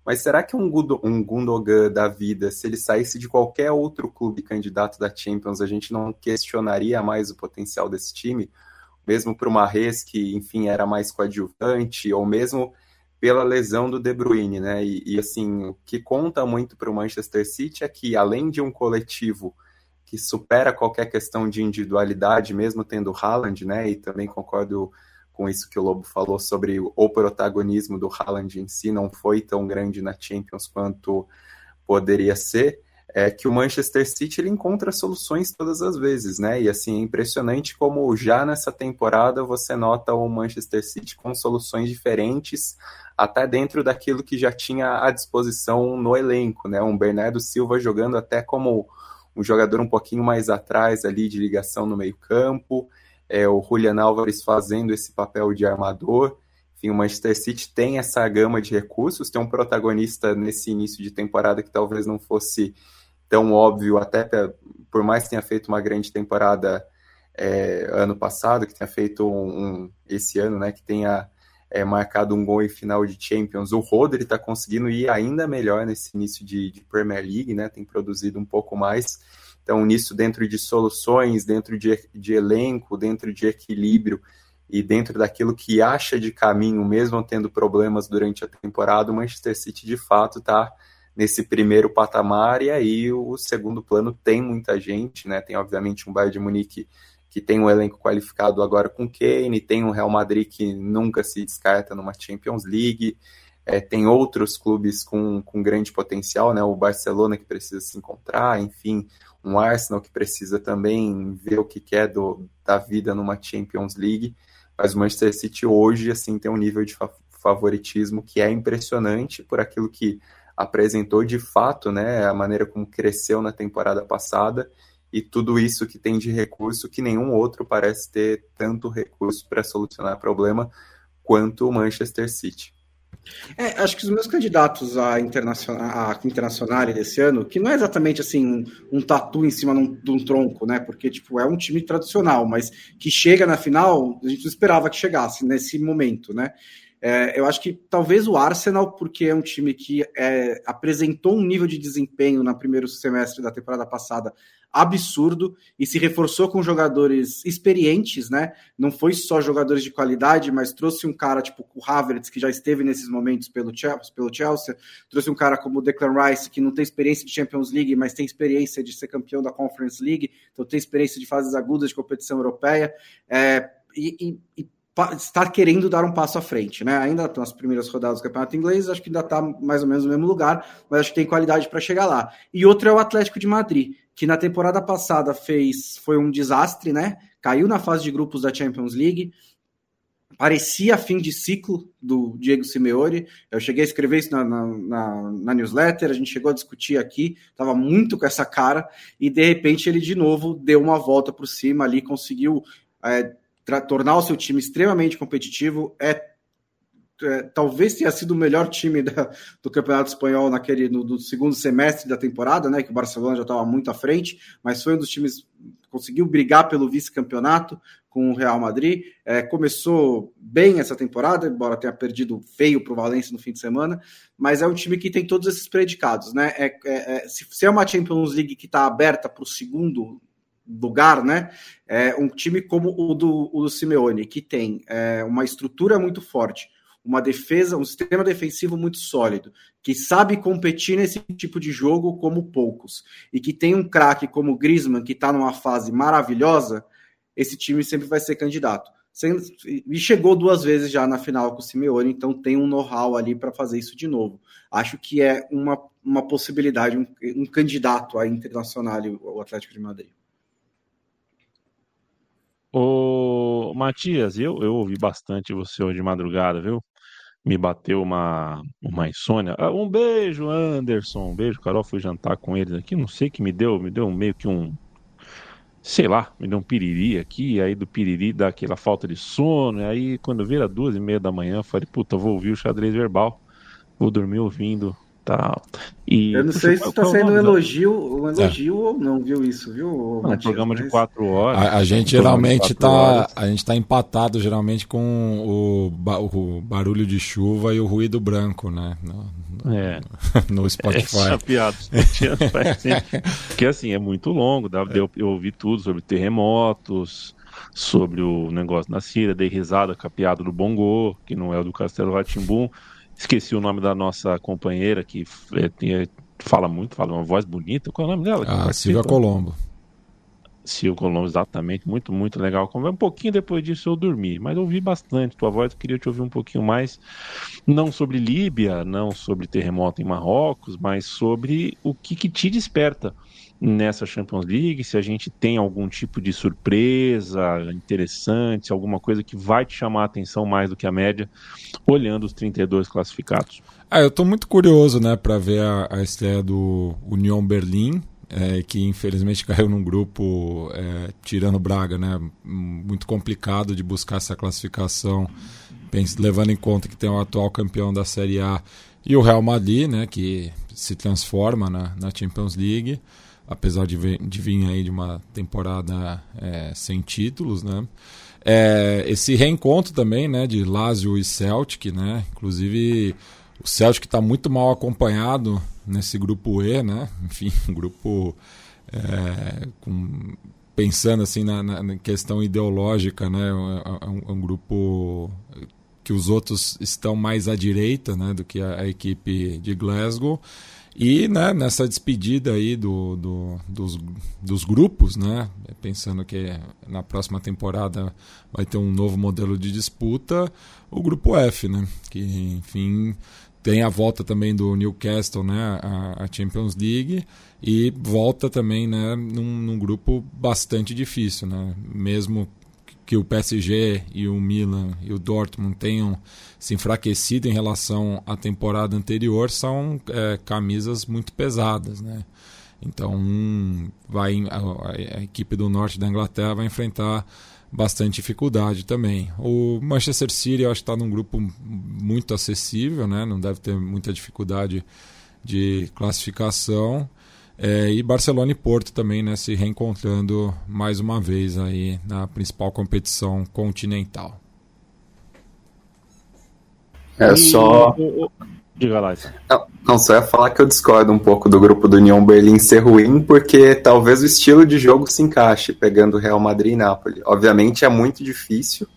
Mas será que um, um Gundogan da vida, se ele saísse de qualquer outro clube candidato da Champions, a gente não questionaria mais o potencial desse time? Mesmo para o Marres, que, enfim, era mais coadjuvante, ou mesmo pela lesão do De Bruyne, né? E, e assim, o que conta muito para o Manchester City é que, além de um coletivo que supera qualquer questão de individualidade, mesmo tendo Haaland, né? E também concordo com isso que o Lobo falou sobre o protagonismo do Haaland em si não foi tão grande na Champions quanto poderia ser, é que o Manchester City ele encontra soluções todas as vezes, né? E assim, é impressionante como já nessa temporada você nota o Manchester City com soluções diferentes, até dentro daquilo que já tinha à disposição no elenco, né? Um Bernardo Silva jogando até como um jogador um pouquinho mais atrás ali de ligação no meio-campo, é, o Julian Álvares fazendo esse papel de armador. Enfim, o Manchester City tem essa gama de recursos, tem um protagonista nesse início de temporada que talvez não fosse tão óbvio, até por mais que tenha feito uma grande temporada é, ano passado, que tenha feito um, um, esse ano, né, que tenha é, marcado um gol em final de Champions. O Rodri está conseguindo ir ainda melhor nesse início de, de Premier League, né, tem produzido um pouco mais. Então, nisso, dentro de soluções, dentro de, de elenco, dentro de equilíbrio e dentro daquilo que acha de caminho, mesmo tendo problemas durante a temporada, o Manchester City de fato está nesse primeiro patamar e aí o segundo plano tem muita gente, né? Tem obviamente um Bayern de Munique que tem um elenco qualificado agora com Kane, tem um Real Madrid que nunca se descarta numa Champions League, é, tem outros clubes com, com grande potencial, né? O Barcelona que precisa se encontrar, enfim, um Arsenal que precisa também ver o que quer do, da vida numa Champions League, mas o Manchester City hoje assim tem um nível de favoritismo que é impressionante por aquilo que apresentou de fato, né, a maneira como cresceu na temporada passada e tudo isso que tem de recurso que nenhum outro parece ter tanto recurso para solucionar problema quanto o Manchester City. É, acho que os meus candidatos a internacional, a internacional desse ano, que não é exatamente assim um, um tatu em cima de um tronco, né? Porque tipo é um time tradicional, mas que chega na final, a gente não esperava que chegasse nesse momento, né? É, eu acho que talvez o Arsenal, porque é um time que é, apresentou um nível de desempenho no primeiro semestre da temporada passada absurdo e se reforçou com jogadores experientes, né? Não foi só jogadores de qualidade, mas trouxe um cara tipo o Havertz, que já esteve nesses momentos pelo Chelsea, pelo Chelsea, trouxe um cara como o Declan Rice, que não tem experiência de Champions League, mas tem experiência de ser campeão da Conference League, então tem experiência de fases agudas de competição europeia. É, e, e, e estar querendo dar um passo à frente, né? Ainda nas primeiras rodadas do Campeonato Inglês, acho que ainda está mais ou menos no mesmo lugar, mas acho que tem qualidade para chegar lá. E outro é o Atlético de Madrid, que na temporada passada fez foi um desastre, né? Caiu na fase de grupos da Champions League. Parecia fim de ciclo do Diego Simeone. Eu cheguei a escrever isso na, na, na, na newsletter, a gente chegou a discutir aqui, estava muito com essa cara, e de repente ele de novo deu uma volta por cima ali, conseguiu é, tornar o seu time extremamente competitivo. É é, talvez tenha sido o melhor time da, do Campeonato Espanhol naquele no, do segundo semestre da temporada, né? Que o Barcelona já estava muito à frente, mas foi um dos times conseguiu brigar pelo vice-campeonato com o Real Madrid. É, começou bem essa temporada, embora tenha perdido feio para o Valência no fim de semana, mas é um time que tem todos esses predicados, né? É, é, é se, se é uma Champions League que está aberta para o segundo lugar, né? É um time como o do, o do Simeone, que tem é, uma estrutura muito forte, uma defesa, um sistema defensivo muito sólido, que sabe competir nesse tipo de jogo como poucos, e que tem um craque como o Griezmann, que está numa fase maravilhosa, esse time sempre vai ser candidato. E chegou duas vezes já na final com o Simeone, então tem um know-how ali para fazer isso de novo. Acho que é uma, uma possibilidade, um, um candidato a internacional o Atlético de Madrid. Ô, Matias, eu, eu ouvi bastante você hoje de madrugada, viu? Me bateu uma, uma insônia. Ah, um beijo, Anderson. Um beijo, Carol. Fui jantar com eles aqui. Não sei que me deu, me deu meio que um. Sei lá, me deu um piriri aqui. Aí do piriri dá aquela falta de sono. Aí quando vira duas e meia da manhã, eu falei, puta, vou ouvir o xadrez verbal. Vou dormir ouvindo tal. E, eu não sei se está sendo um elogio, um elogio é. ou não, viu isso, viu? Não, um programa de quatro horas. A, a gente geralmente está, a gente está empatado geralmente com o, o, barulho de chuva e o ruído branco, né? No, é. no Spotify. Essa piada, porque assim é muito longo, dá, é. eu, eu ouvi tudo sobre terremotos sobre o negócio na Síria, dei risada com a piada do Bongo, que não é o do Castelo Ratimbum. Esqueci o nome da nossa companheira que é, fala muito, fala uma voz bonita. Qual é o nome dela? Ah, Silvia Colombo. Silvia Colombo, exatamente. Muito, muito legal. Um pouquinho depois disso eu dormi, mas ouvi bastante tua voz. Queria te ouvir um pouquinho mais, não sobre Líbia, não sobre terremoto em Marrocos, mas sobre o que, que te desperta nessa Champions League, se a gente tem algum tipo de surpresa interessante, alguma coisa que vai te chamar a atenção mais do que a média, olhando os 32 classificados. Ah, eu estou muito curioso, né, para ver a, a, estreia do Union Berlim, é, que infelizmente caiu num grupo é, tirando Braga, né, muito complicado de buscar essa classificação, levando em conta que tem o atual campeão da Série A e o Real Madrid, né, que se transforma na, na Champions League apesar de, vir, de vir aí de uma temporada é, sem títulos, né? É, esse reencontro também, né, de Lazio e Celtic, né? Inclusive o Celtic está muito mal acompanhado nesse grupo E, né? Enfim, um grupo é, com, pensando assim na, na, questão ideológica, né? É um, é um, grupo que os outros estão mais à direita, né, do que a, a equipe de Glasgow. E né, nessa despedida aí do, do, dos, dos grupos, né, pensando que na próxima temporada vai ter um novo modelo de disputa, o grupo F, né, que enfim tem a volta também do Newcastle, né, a, Champions League e volta também, né, num, num grupo bastante difícil, né, mesmo que o PSG e o Milan e o Dortmund tenham se enfraquecido em relação à temporada anterior, são é, camisas muito pesadas, né? Então vai a, a, equipe do norte da Inglaterra vai enfrentar bastante dificuldade também. O Manchester City eu acho que está num grupo muito acessível, né? Não deve ter muita dificuldade de classificação. É, e Barcelona e Porto também né, se reencontrando mais uma vez aí na principal competição continental. É só. Diga lá. Não, não, só ia falar que eu discordo um pouco do grupo do União Berlim ser ruim, porque talvez o estilo de jogo se encaixe, pegando Real Madrid e Nápoles. Obviamente é muito difícil,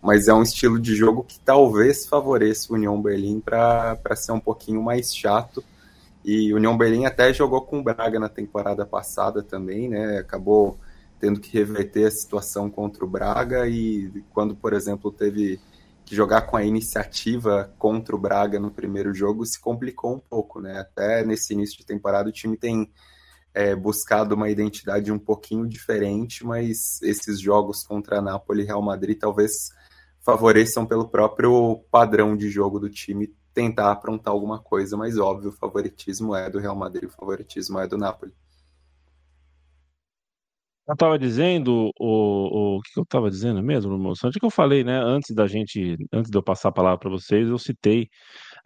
mas é um estilo de jogo que talvez favoreça o União Berlim para ser um pouquinho mais chato e o União Berlim até jogou com o Braga na temporada passada também, né? Acabou tendo que reverter a situação contra o Braga e quando, por exemplo, teve que jogar com a iniciativa contra o Braga no primeiro jogo, se complicou um pouco, né? Até nesse início de temporada o time tem é, buscado uma identidade um pouquinho diferente, mas esses jogos contra a Napoli e Real Madrid talvez favoreçam pelo próprio padrão de jogo do time tentar aprontar alguma coisa, mas óbvio, o favoritismo é do Real Madrid, o favoritismo é do Napoli. Eu estava dizendo, o, o, o que eu estava dizendo mesmo, moção? Onde que eu falei, né? Antes da gente, antes de eu passar a palavra para vocês, eu citei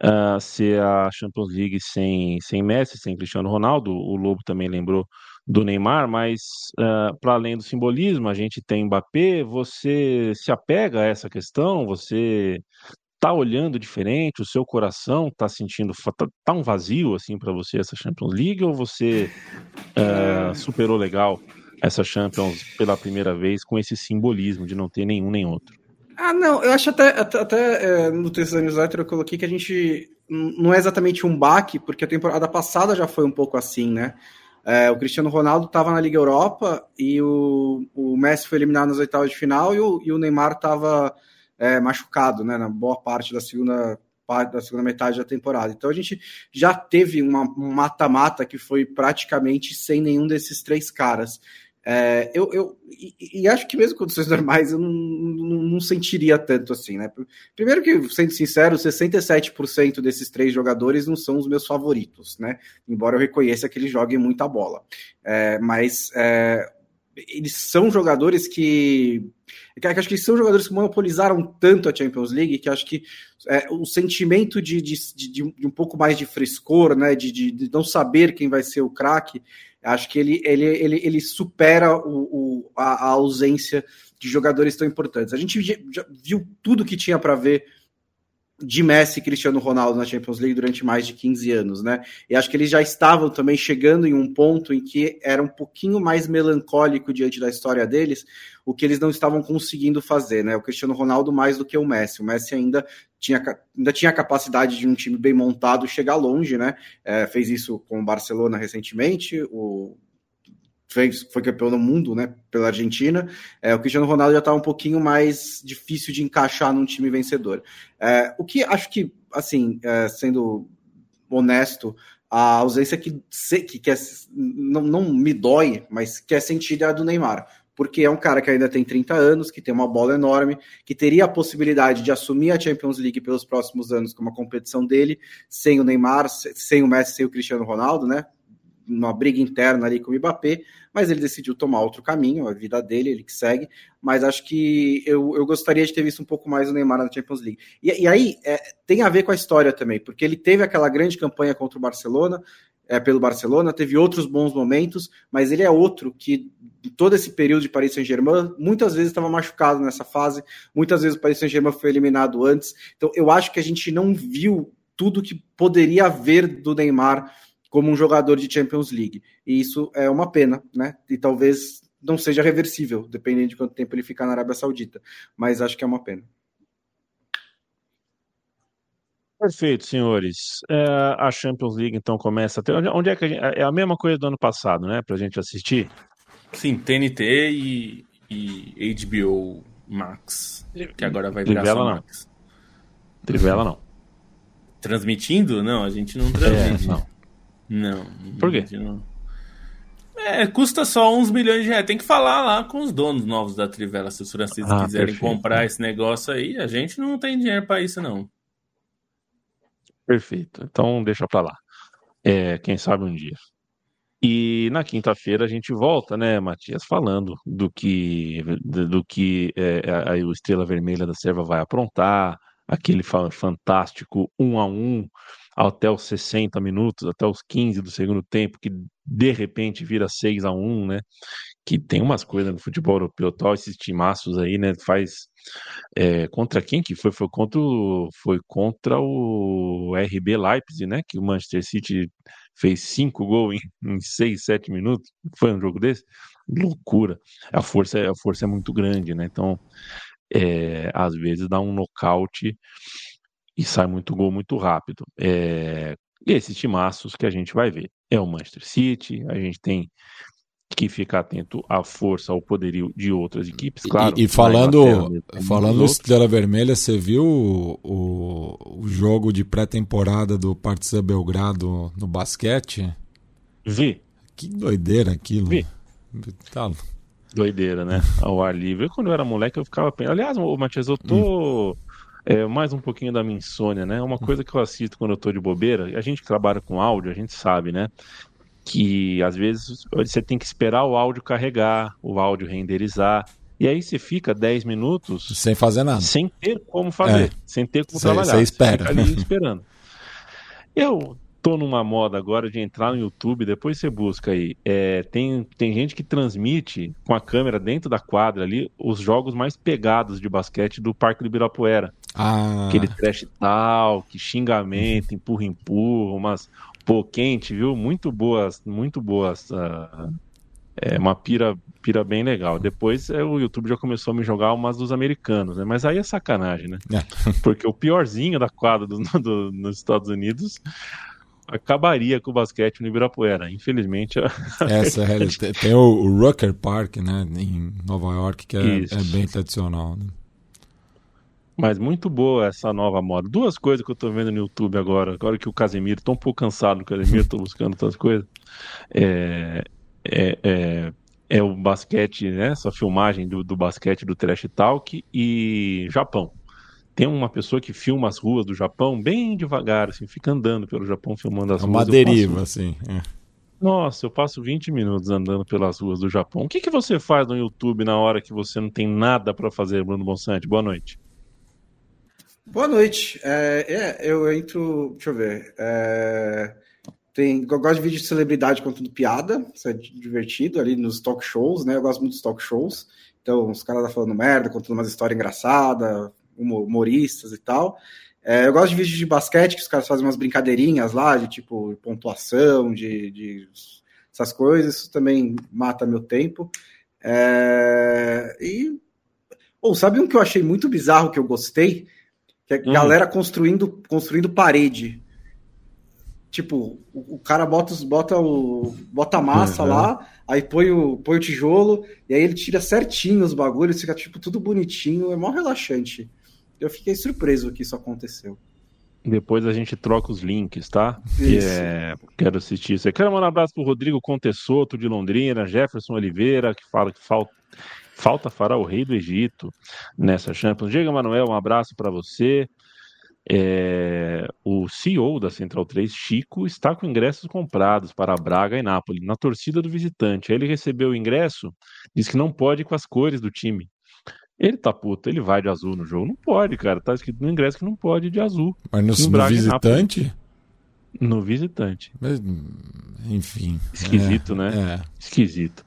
uh, se a Champions League sem, sem Messi, sem Cristiano Ronaldo, o Lobo também lembrou do Neymar, mas uh, para além do simbolismo, a gente tem Mbappé, você se apega a essa questão, você tá olhando diferente, o seu coração tá sentindo, tá, tá um vazio assim para você essa Champions League ou você uh, superou legal essa Champions pela primeira vez com esse simbolismo de não ter nenhum nem outro. Ah, não, eu acho até, até, até é, no texto da newsletter eu coloquei que a gente não é exatamente um baque, porque a temporada passada já foi um pouco assim, né? É, o Cristiano Ronaldo estava na Liga Europa e o, o Messi foi eliminado nas oitavas de final e o, e o Neymar estava é, machucado, né? Na boa parte da segunda parte da segunda metade da temporada. Então a gente já teve uma, um mata-mata que foi praticamente sem nenhum desses três caras. É, eu, eu e, e, acho que mesmo condições normais eu não, não, não, sentiria tanto assim, né? Primeiro que, sendo sincero, 67% desses três jogadores não são os meus favoritos, né? Embora eu reconheça que eles joguem muita bola. É, mas é, eles são jogadores que, que acho que são jogadores que monopolizaram tanto a Champions League que acho que é, o sentimento de, de, de, de, um pouco mais de frescor, né? De, de, não saber quem vai ser o craque Acho que ele, ele, ele, ele supera o, o a, a, ausência de jogadores tão importantes. A gente já viu tudo que tinha para ver de Messi e Cristiano Ronaldo na Champions League durante mais de 15 anos, né? E acho que eles já estavam também chegando em um ponto em que era um pouquinho mais melancólico diante da história deles, o que eles não estavam conseguindo fazer, né? O Cristiano Ronaldo mais do que o Messi. O Messi ainda tinha, ainda tinha a capacidade de um time bem montado chegar longe, né? É, fez isso com o Barcelona recentemente, o fez, foi campeão do mundo, né, pela Argentina. É, o Cristiano Ronaldo já está um pouquinho mais difícil de encaixar num time vencedor. É, o que acho que, assim, é, sendo honesto, a ausência que, que, que é, não, não me dói, mas que é sentida é a do Neymar. Porque é um cara que ainda tem 30 anos, que tem uma bola enorme, que teria a possibilidade de assumir a Champions League pelos próximos anos como uma competição dele, sem o Neymar, sem o Messi, sem o Cristiano Ronaldo, né? Uma briga interna ali com o Mbappé, mas ele decidiu tomar outro caminho, a vida dele, ele que segue, mas acho que eu, eu gostaria de ter visto um pouco mais o Neymar na Champions League. E, e aí é, tem a ver com a história também, porque ele teve aquela grande campanha contra o Barcelona, é, pelo Barcelona, teve outros bons momentos, mas ele é outro que, todo esse período de Paris Saint-Germain, muitas vezes estava machucado nessa fase, muitas vezes o Paris Saint-Germain foi eliminado antes, então eu acho que a gente não viu tudo que poderia haver do Neymar como um jogador de Champions League. E isso é uma pena, né? E talvez não seja reversível, dependendo de quanto tempo ele ficar na Arábia Saudita. Mas acho que é uma pena. Perfeito, senhores. É, a Champions League então começa. Até, onde é que gente, é a mesma coisa do ano passado, né? Para a gente assistir? Sim, TNT e, e HBO Max, que agora vai virar Trivela só não. Max. Trivela não. Transmitindo? Não, a gente não transmite. É, não. Não. Por quê? Não. É, custa só uns milhões de reais. Tem que falar lá com os donos novos da Trivela, se os franceses Ah, quiserem perfeito. comprar esse negócio aí. A gente não tem dinheiro para isso, não. Perfeito. Então deixa pra lá. É, quem sabe um dia. E na quinta-feira a gente volta, né, Matias, falando do que do que é, a, a- o Estrela Vermelha da Serva vai aprontar, aquele fa- fantástico um a um até os 60 minutos, até os 15 do segundo tempo, que de repente vira 6 a 1 né? Que tem umas coisas no futebol europeu, tal, esses timaços aí, né? Faz é, contra quem que foi? Foi contra o, foi contra o RB Leipzig, né? Que o Manchester City fez cinco gols em, em seis, sete minutos. Foi um jogo desse? Loucura. A força, é- a força é muito grande, né? Então, é, às vezes dá um nocaute e sai muito gol muito rápido. É, esses timaços que a gente vai ver. É o Manchester City, a gente tem que ficar atento à força, ao poderio de outras equipes, claro. e, e falando, mesmo, falando. Estrela Vermelha, você viu o, o, o jogo de pré-temporada do Partizan Belgrado no basquete? Vi, Que doideira aquilo. Vi. Tá, Doideira, né? Ao ar livre. Quando eu era moleque, eu ficava pensando. Aliás, Matias, eu tô. É, mais um pouquinho da minha insônia, né? Uma coisa que eu assisto quando eu tô de bobeira, a gente que trabalha com áudio, a gente sabe, né? que às vezes você tem que esperar o áudio carregar, o áudio renderizar. E aí você fica 10 minutos sem fazer nada. Sem ter como fazer, é. sem ter como cê, trabalhar. Você espera. Você ali esperando. Eu tô numa moda agora de entrar no YouTube, depois você busca aí. É, tem, tem gente que transmite com a câmera dentro da quadra ali os jogos mais pegados de basquete do Parque do Ibirapuera. Ah. Aquele trash tal, que xingamento, empurra, empurra, umas pô quente, viu? Muito boas, muito boas. Uh, é uma pira, pira bem legal. Depois é, o YouTube já começou a me jogar umas dos americanos, né? Mas aí é sacanagem, né? É. Porque o piorzinho da quadra do, do, nos Estados Unidos acabaria com o basquete no Ibirapuera. Infelizmente. Essa é, tem, o Rucker Park, né, em Nova York, que é, é bem tradicional. Né? Mas muito boa essa nova moda. Duas coisas que eu tô vendo no YouTube agora. Agora que o Casemiro, tô um pouco cansado do Casemiro, tô buscando outras coisas. É, é, é, é, o basquete, né? Essa filmagem do, do basquete do Trash Talk e Japão. Tem uma pessoa que filma as ruas do Japão bem devagar, assim, fica andando pelo Japão filmando as é ruas. Uma deriva, passo... assim. É. Nossa, eu passo 20 minutos andando pelas ruas do Japão. O que, que você faz no YouTube na hora que você não tem nada para fazer, Bruno Bonsante? Boa noite. Boa noite. É, é, eu entro. Deixa eu ver. É, tem, eu gosto de vídeo de celebridade contando piada, isso é divertido ali nos talk shows, né? Eu gosto muito dos talk shows. Então, os caras tá falando merda, contando umas histórias engraçadas, humoristas e tal. É, eu gosto de vídeos de basquete, que os caras fazem umas brincadeirinhas lá, de tipo pontuação, de, de essas coisas. Isso também mata meu tempo. É, e. Ou oh, sabe um que eu achei muito bizarro que eu gostei? Que é hum. galera construindo, construindo parede. Tipo, o, o cara bota, bota, o, bota a massa uhum. lá, aí põe o, põe o tijolo, e aí ele tira certinho os bagulhos, fica tipo tudo bonitinho, é mó relaxante eu fiquei surpreso que isso aconteceu. Depois a gente troca os links, tá? Isso. É, quero assistir isso. Eu quero mandar um abraço pro Rodrigo Contessoto de Londrina, Jefferson Oliveira, que fala que falta, falta fará o rei do Egito nessa Champions. Diego Manuel, um abraço para você. É, o CEO da Central 3, Chico, está com ingressos comprados para Braga e Nápoles, na torcida do visitante. Aí ele recebeu o ingresso, diz que não pode ir com as cores do time. Ele tá puto, ele vai de azul no jogo. Não pode, cara. Tá escrito no ingresso que não pode ir de azul. Mas no, no visitante? No visitante. Mas, enfim. Esquisito, é, né? É. Esquisito.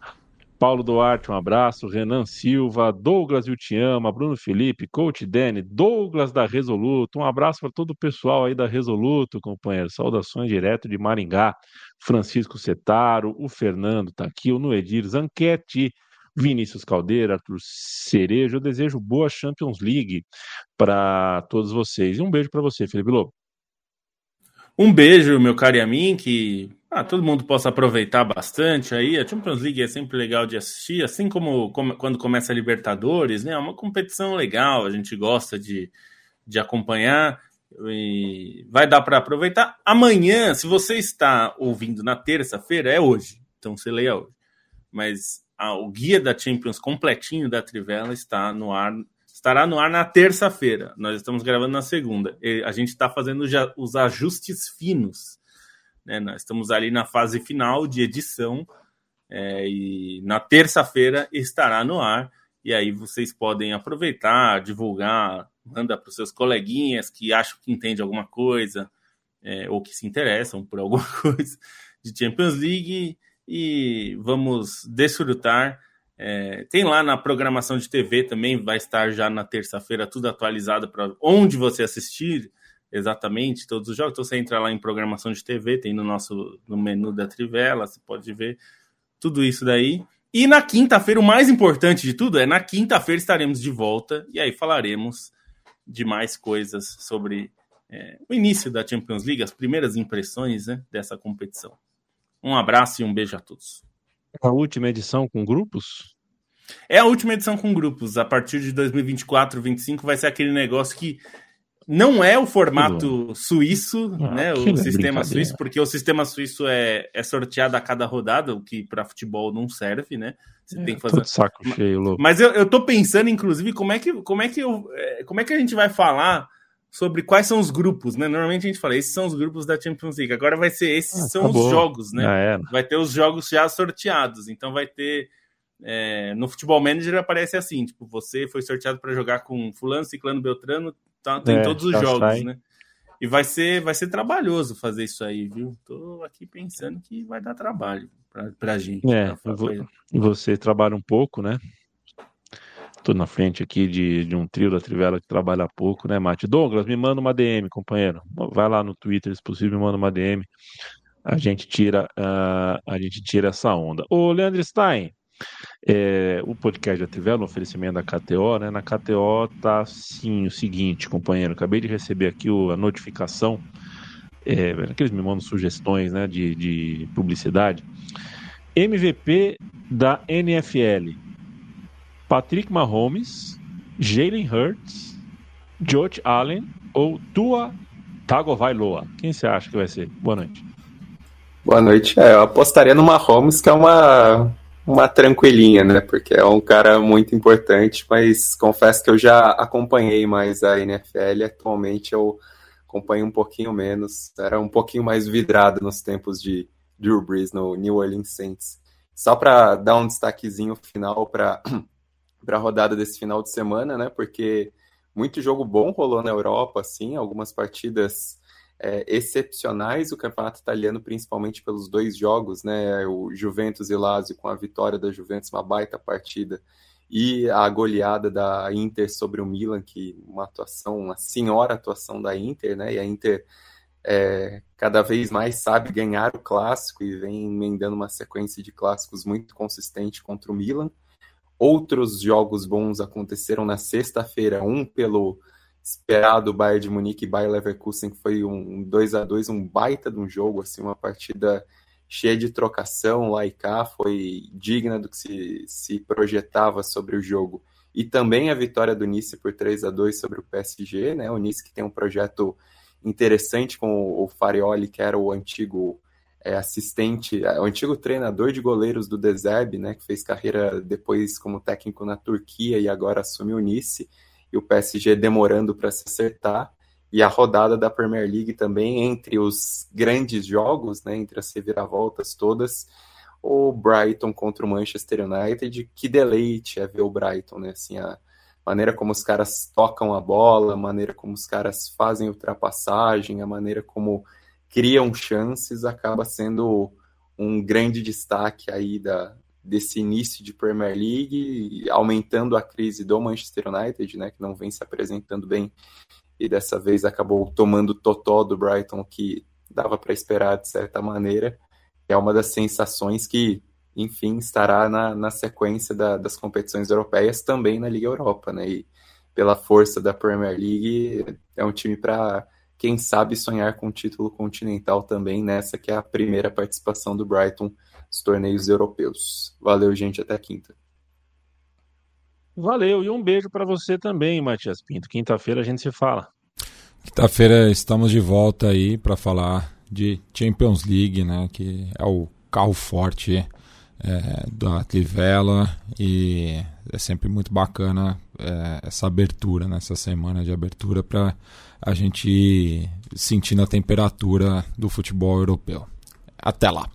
Paulo Duarte, um abraço. Renan Silva, Douglas Eu Te Ama, Bruno Felipe, Coach Danny, Douglas da Resoluto. Um abraço para todo o pessoal aí da Resoluto, companheiro. Saudações direto de Maringá. Francisco Setaro, o Fernando tá aqui, o Noedir Zanquete. Vinícius Caldeira, Arthur Cerejo. Eu desejo boa Champions League para todos vocês. E um beijo para você, Felipe Lobo. Um beijo, meu caro e a mim, que ah, todo mundo possa aproveitar bastante aí. A Champions League é sempre legal de assistir, assim como, como quando começa a Libertadores, né? É uma competição legal, a gente gosta de, de acompanhar e vai dar para aproveitar. Amanhã, se você está ouvindo na terça-feira, é hoje, então você leia hoje. Mas a, o guia da Champions completinho da Trivela está no ar, estará no ar na terça-feira. Nós estamos gravando na segunda. E a gente está fazendo já os ajustes finos. Né? Nós estamos ali na fase final de edição. É, e na terça-feira estará no ar. E aí vocês podem aproveitar, divulgar, manda para os seus coleguinhas que acham que entende alguma coisa é, ou que se interessam por alguma coisa de Champions League e vamos desfrutar. É, tem lá na programação de TV também, vai estar já na terça-feira tudo atualizado para onde você assistir exatamente todos os jogos. Então você entra lá em programação de TV, tem no nosso no menu da Trivela, você pode ver tudo isso daí. E na quinta-feira, o mais importante de tudo é na quinta-feira estaremos de volta e aí falaremos de mais coisas sobre é, o início da Champions League, as primeiras impressões né, dessa competição. Um abraço e um beijo a todos. A última edição com grupos? É a última edição com grupos. A partir de 2024, 2025 vai ser aquele negócio que não é o formato suíço, ah, né? O sistema suíço, porque o sistema suíço é, é sorteado a cada rodada, o que para futebol não serve, né? Você é, tem que fazer. Saco cheio, louco. Mas eu, eu tô pensando, inclusive, como é que, como é que eu, é, como é que a gente vai falar sobre quais são os grupos, né? Normalmente a gente fala, esses são os grupos da Champions League. Agora vai ser, esses ah, são acabou. os jogos, né? Ah, vai ter os jogos já sorteados. Então vai ter. É, no Futebol Manager aparece assim: tipo, você foi sorteado para jogar com Fulano, Ciclano, Beltrano, tá, tem É, todos os jogos, sai. né? E vai ser, vai ser trabalhoso fazer isso aí, viu? Tô aqui pensando que vai dar trabalho pra, pra gente. É, pra- pra- você trabalha um pouco, né? Tô na frente aqui de, de um trio da Trivela que trabalha pouco, né, Mate? Douglas, me manda uma DM, companheiro. Vai lá no Twitter, se possível, me manda uma DM. A gente tira, ah, a gente tira essa onda. Ô, Leandro Stein, é, o podcast da Trivela, no oferecimento da KTO, né? Na KTO tá assim o seguinte, companheiro. Acabei de receber aqui o- a notificação. É, que eles me mandam sugestões, né, de, de publicidade. MVP da NFL. Patrick Mahomes, Jalen Hurts, Josh Allen ou Tua Tagovailoa. Quem você acha que vai ser? Boa noite. Boa noite. É, eu apostaria no Mahomes, que é uma, uma tranquilinha, né? Porque é um cara muito importante, mas confesso que eu já acompanhei mais a NFL. Atualmente eu acompanho um pouquinho menos. Era um pouquinho mais vidrado nos tempos de Drew Brees no New Orleans Saints. Só para dar um destaquezinho final para a rodada desse final de semana, né? Porque muito jogo bom rolou na Europa, assim, algumas partidas é, excepcionais. O campeonato italiano, principalmente pelos dois jogos, né? O Juventus e Lazio com a vitória da Juventus, uma baita partida, e a goleada da Inter sobre o Milan, que uma atuação, uma senhora atuação da Inter, né? E a Inter é, cada vez mais sabe ganhar o clássico e vem emendando uma sequência de clássicos muito consistente contra o Milan. Outros jogos bons aconteceram na sexta-feira, um pelo esperado Bayern de Munique e Bayer Leverkusen, que foi um 2 a 2 um baita de um jogo, assim, uma partida cheia de trocação lá e cá, foi digna do que se, se projetava sobre o jogo. E também a vitória do Nice por 3 a 2 sobre o PSG, né? O Nice que tem um projeto interessante com o Farioli, que era o antigo é, assistente, é, o antigo treinador de goleiros do Dezeb, né, que fez carreira depois como técnico na Turquia e agora assume o Nice, e o PSG demorando para se acertar, e a rodada da Premier League também, entre os grandes jogos, né, entre as reviravoltas todas, o Brighton contra o Manchester United, que deleite é ver o Brighton, né, assim, a maneira como os caras tocam a bola, a maneira como os caras fazem ultrapassagem, a maneira como criam chances, acaba sendo um grande destaque aí da, desse início de Premier League, aumentando a crise do Manchester United, né, que não vem se apresentando bem e dessa vez acabou tomando o totó do Brighton, que dava para esperar de certa maneira. É uma das sensações que, enfim, estará na, na sequência da, das competições europeias, também na Liga Europa, né? E pela força da Premier League, é um time para quem sabe sonhar com o título continental também nessa que é a primeira participação do Brighton nos torneios europeus. Valeu, gente, até quinta. Valeu, e um beijo para você também, Matias Pinto. Quinta-feira a gente se fala. Quinta-feira estamos de volta aí para falar de Champions League, né, que é o carro forte é, da Trivela e é sempre muito bacana é, essa abertura, nessa semana de abertura para a gente ir sentindo a temperatura do futebol europeu. Até lá.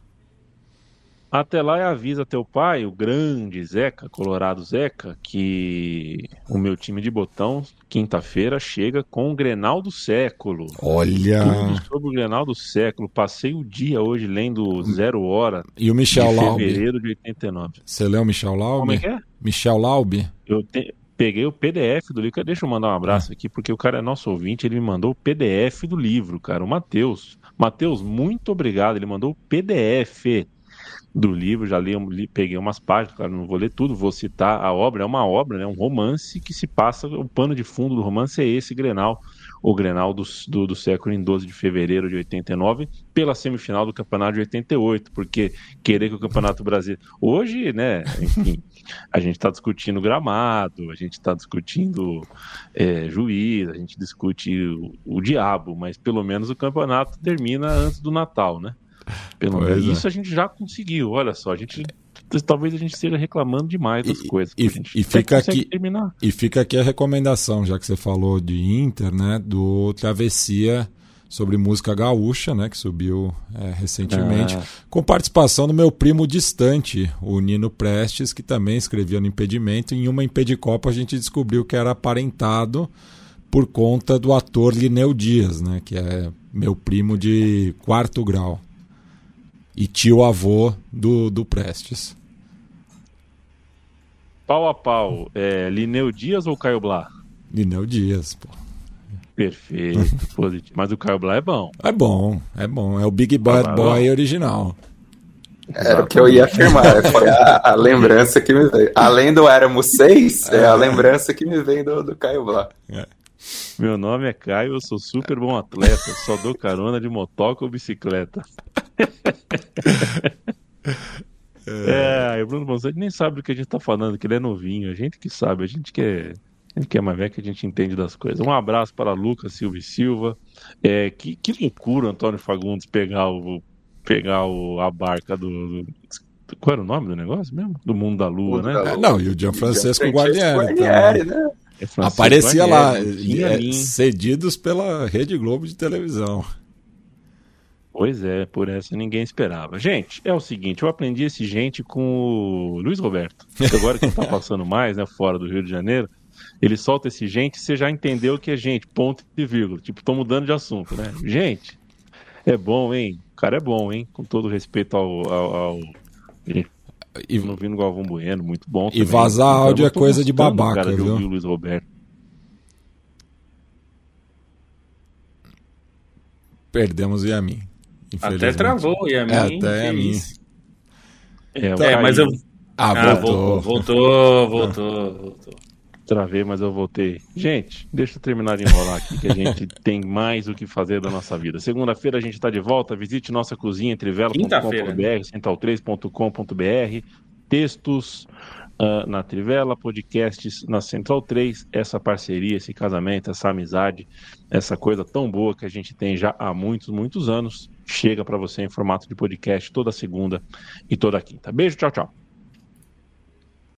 Até lá e avisa teu pai, o grande Zeca, Colorado Zeca, que o meu time de botão, quinta-feira, chega com o Grenal do século. Olha! Tudo sobre o Grenal do século. Passei o dia hoje lendo Zero Hora E o Michel de Laube? fevereiro de 89. Você leu o Michel Laube? Como é que é? Michel Laube? Eu te- peguei o PDF do livro. Deixa eu mandar um abraço aqui, porque o cara é nosso ouvinte. Ele me mandou o PDF do livro, cara. O Matheus. Matheus, muito obrigado. Ele mandou o PDF do livro. Já li, peguei umas páginas, claro, não vou ler tudo. Vou citar a obra. É uma obra, né? Um romance que se passa. O pano de fundo do romance é esse Grenal. O Grenal do, do, do século em 12 de fevereiro de 89, pela semifinal do campeonato de 88, porque querer que o Campeonato Brasileiro. Hoje, né, enfim, a gente está discutindo gramado, a gente está discutindo é, juiz, a gente discute o, o diabo, mas pelo menos o campeonato termina antes do Natal, né? Pelo menos é. isso a gente já conseguiu. Olha só, a gente talvez a gente esteja reclamando demais das E- coisas. e- e fica aqui- terminar. E fica aqui a recomendação, já que você falou de Inter, né? Do Travessia sobre música gaúcha, né? Que subiu é, recentemente, Ah. com participação do meu primo distante, o Nino Prestes, que também escrevia no Impedimento. Em uma Impedicopa a gente descobriu que era aparentado por conta do ator Lineu Dias, né? Que é meu primo de quarto grau. E tio avô do, do Prestes. Pau a pau, é, Lineu Dias ou Caio Blá? Lineu Dias, pô. Perfeito, positivo. Mas o Caio Blá é bom. É bom, é bom. É o Big Bad Ah, Boy original. Era o que eu ia afirmar. Foi a, a lembrança que me veio. Além do Éramos Seis, é a lembrança que me vem do, do Caio Blá. Meu nome é Caio, eu sou super bom atleta, só dou carona de motoca ou bicicleta. é, aí o Bruno Bonsante nem sabe do que a gente tá falando, que ele é novinho, a gente que sabe, a gente que é, a gente que é mais velho que a gente entende das coisas. Um abraço para Lucas Silva e Silva. É, que, que loucura o Antônio Fagundes pegar o pegar o, a barca do, do- Qual era o nome do negócio mesmo? Do Mundo da Lua, Mundo né? da Lua. É, não, e o Gianfrancesco Guarnieri. Guarnieri, também. né? É Aparecia lá, Guarnieri, é, cedidos pela Rede Globo de televisão. Pois é, por essa ninguém esperava. Gente, é o seguinte, eu aprendi esse gente com o Luiz Roberto. Agora que não tá passando mais, né, fora do Rio de Janeiro, ele solta esse gente, você já entendeu que é gente, ponto e vírgula. Tipo, tô mudando de assunto, né? Gente, é bom, hein? O cara é bom, hein? Com todo respeito ao... ao, ao... E, Não vi no Galvão Bueno, muito bom. E também. vazar Então, áudio é coisa de babaca, cara, viu? Luiz Roberto. perdemos o Yamin. Até travou, e a mim. É, até a mim. É, É, eu mas eu. Ah, Ah, voltou. voltou, voltou, voltou, voltou. Travei, mas eu voltei. Gente, deixa eu terminar de enrolar aqui, que a gente tem mais o que fazer da nossa vida. Segunda-feira a gente está de volta. Visite nossa cozinha trivela.com.br, central3.com.br, textos ah, na Trivela, podcasts na Central 3. Essa parceria, esse casamento, essa amizade, essa coisa tão boa que a gente tem já há muitos, muitos anos, chega para você em formato de podcast toda segunda e toda quinta. Beijo, tchau, tchau.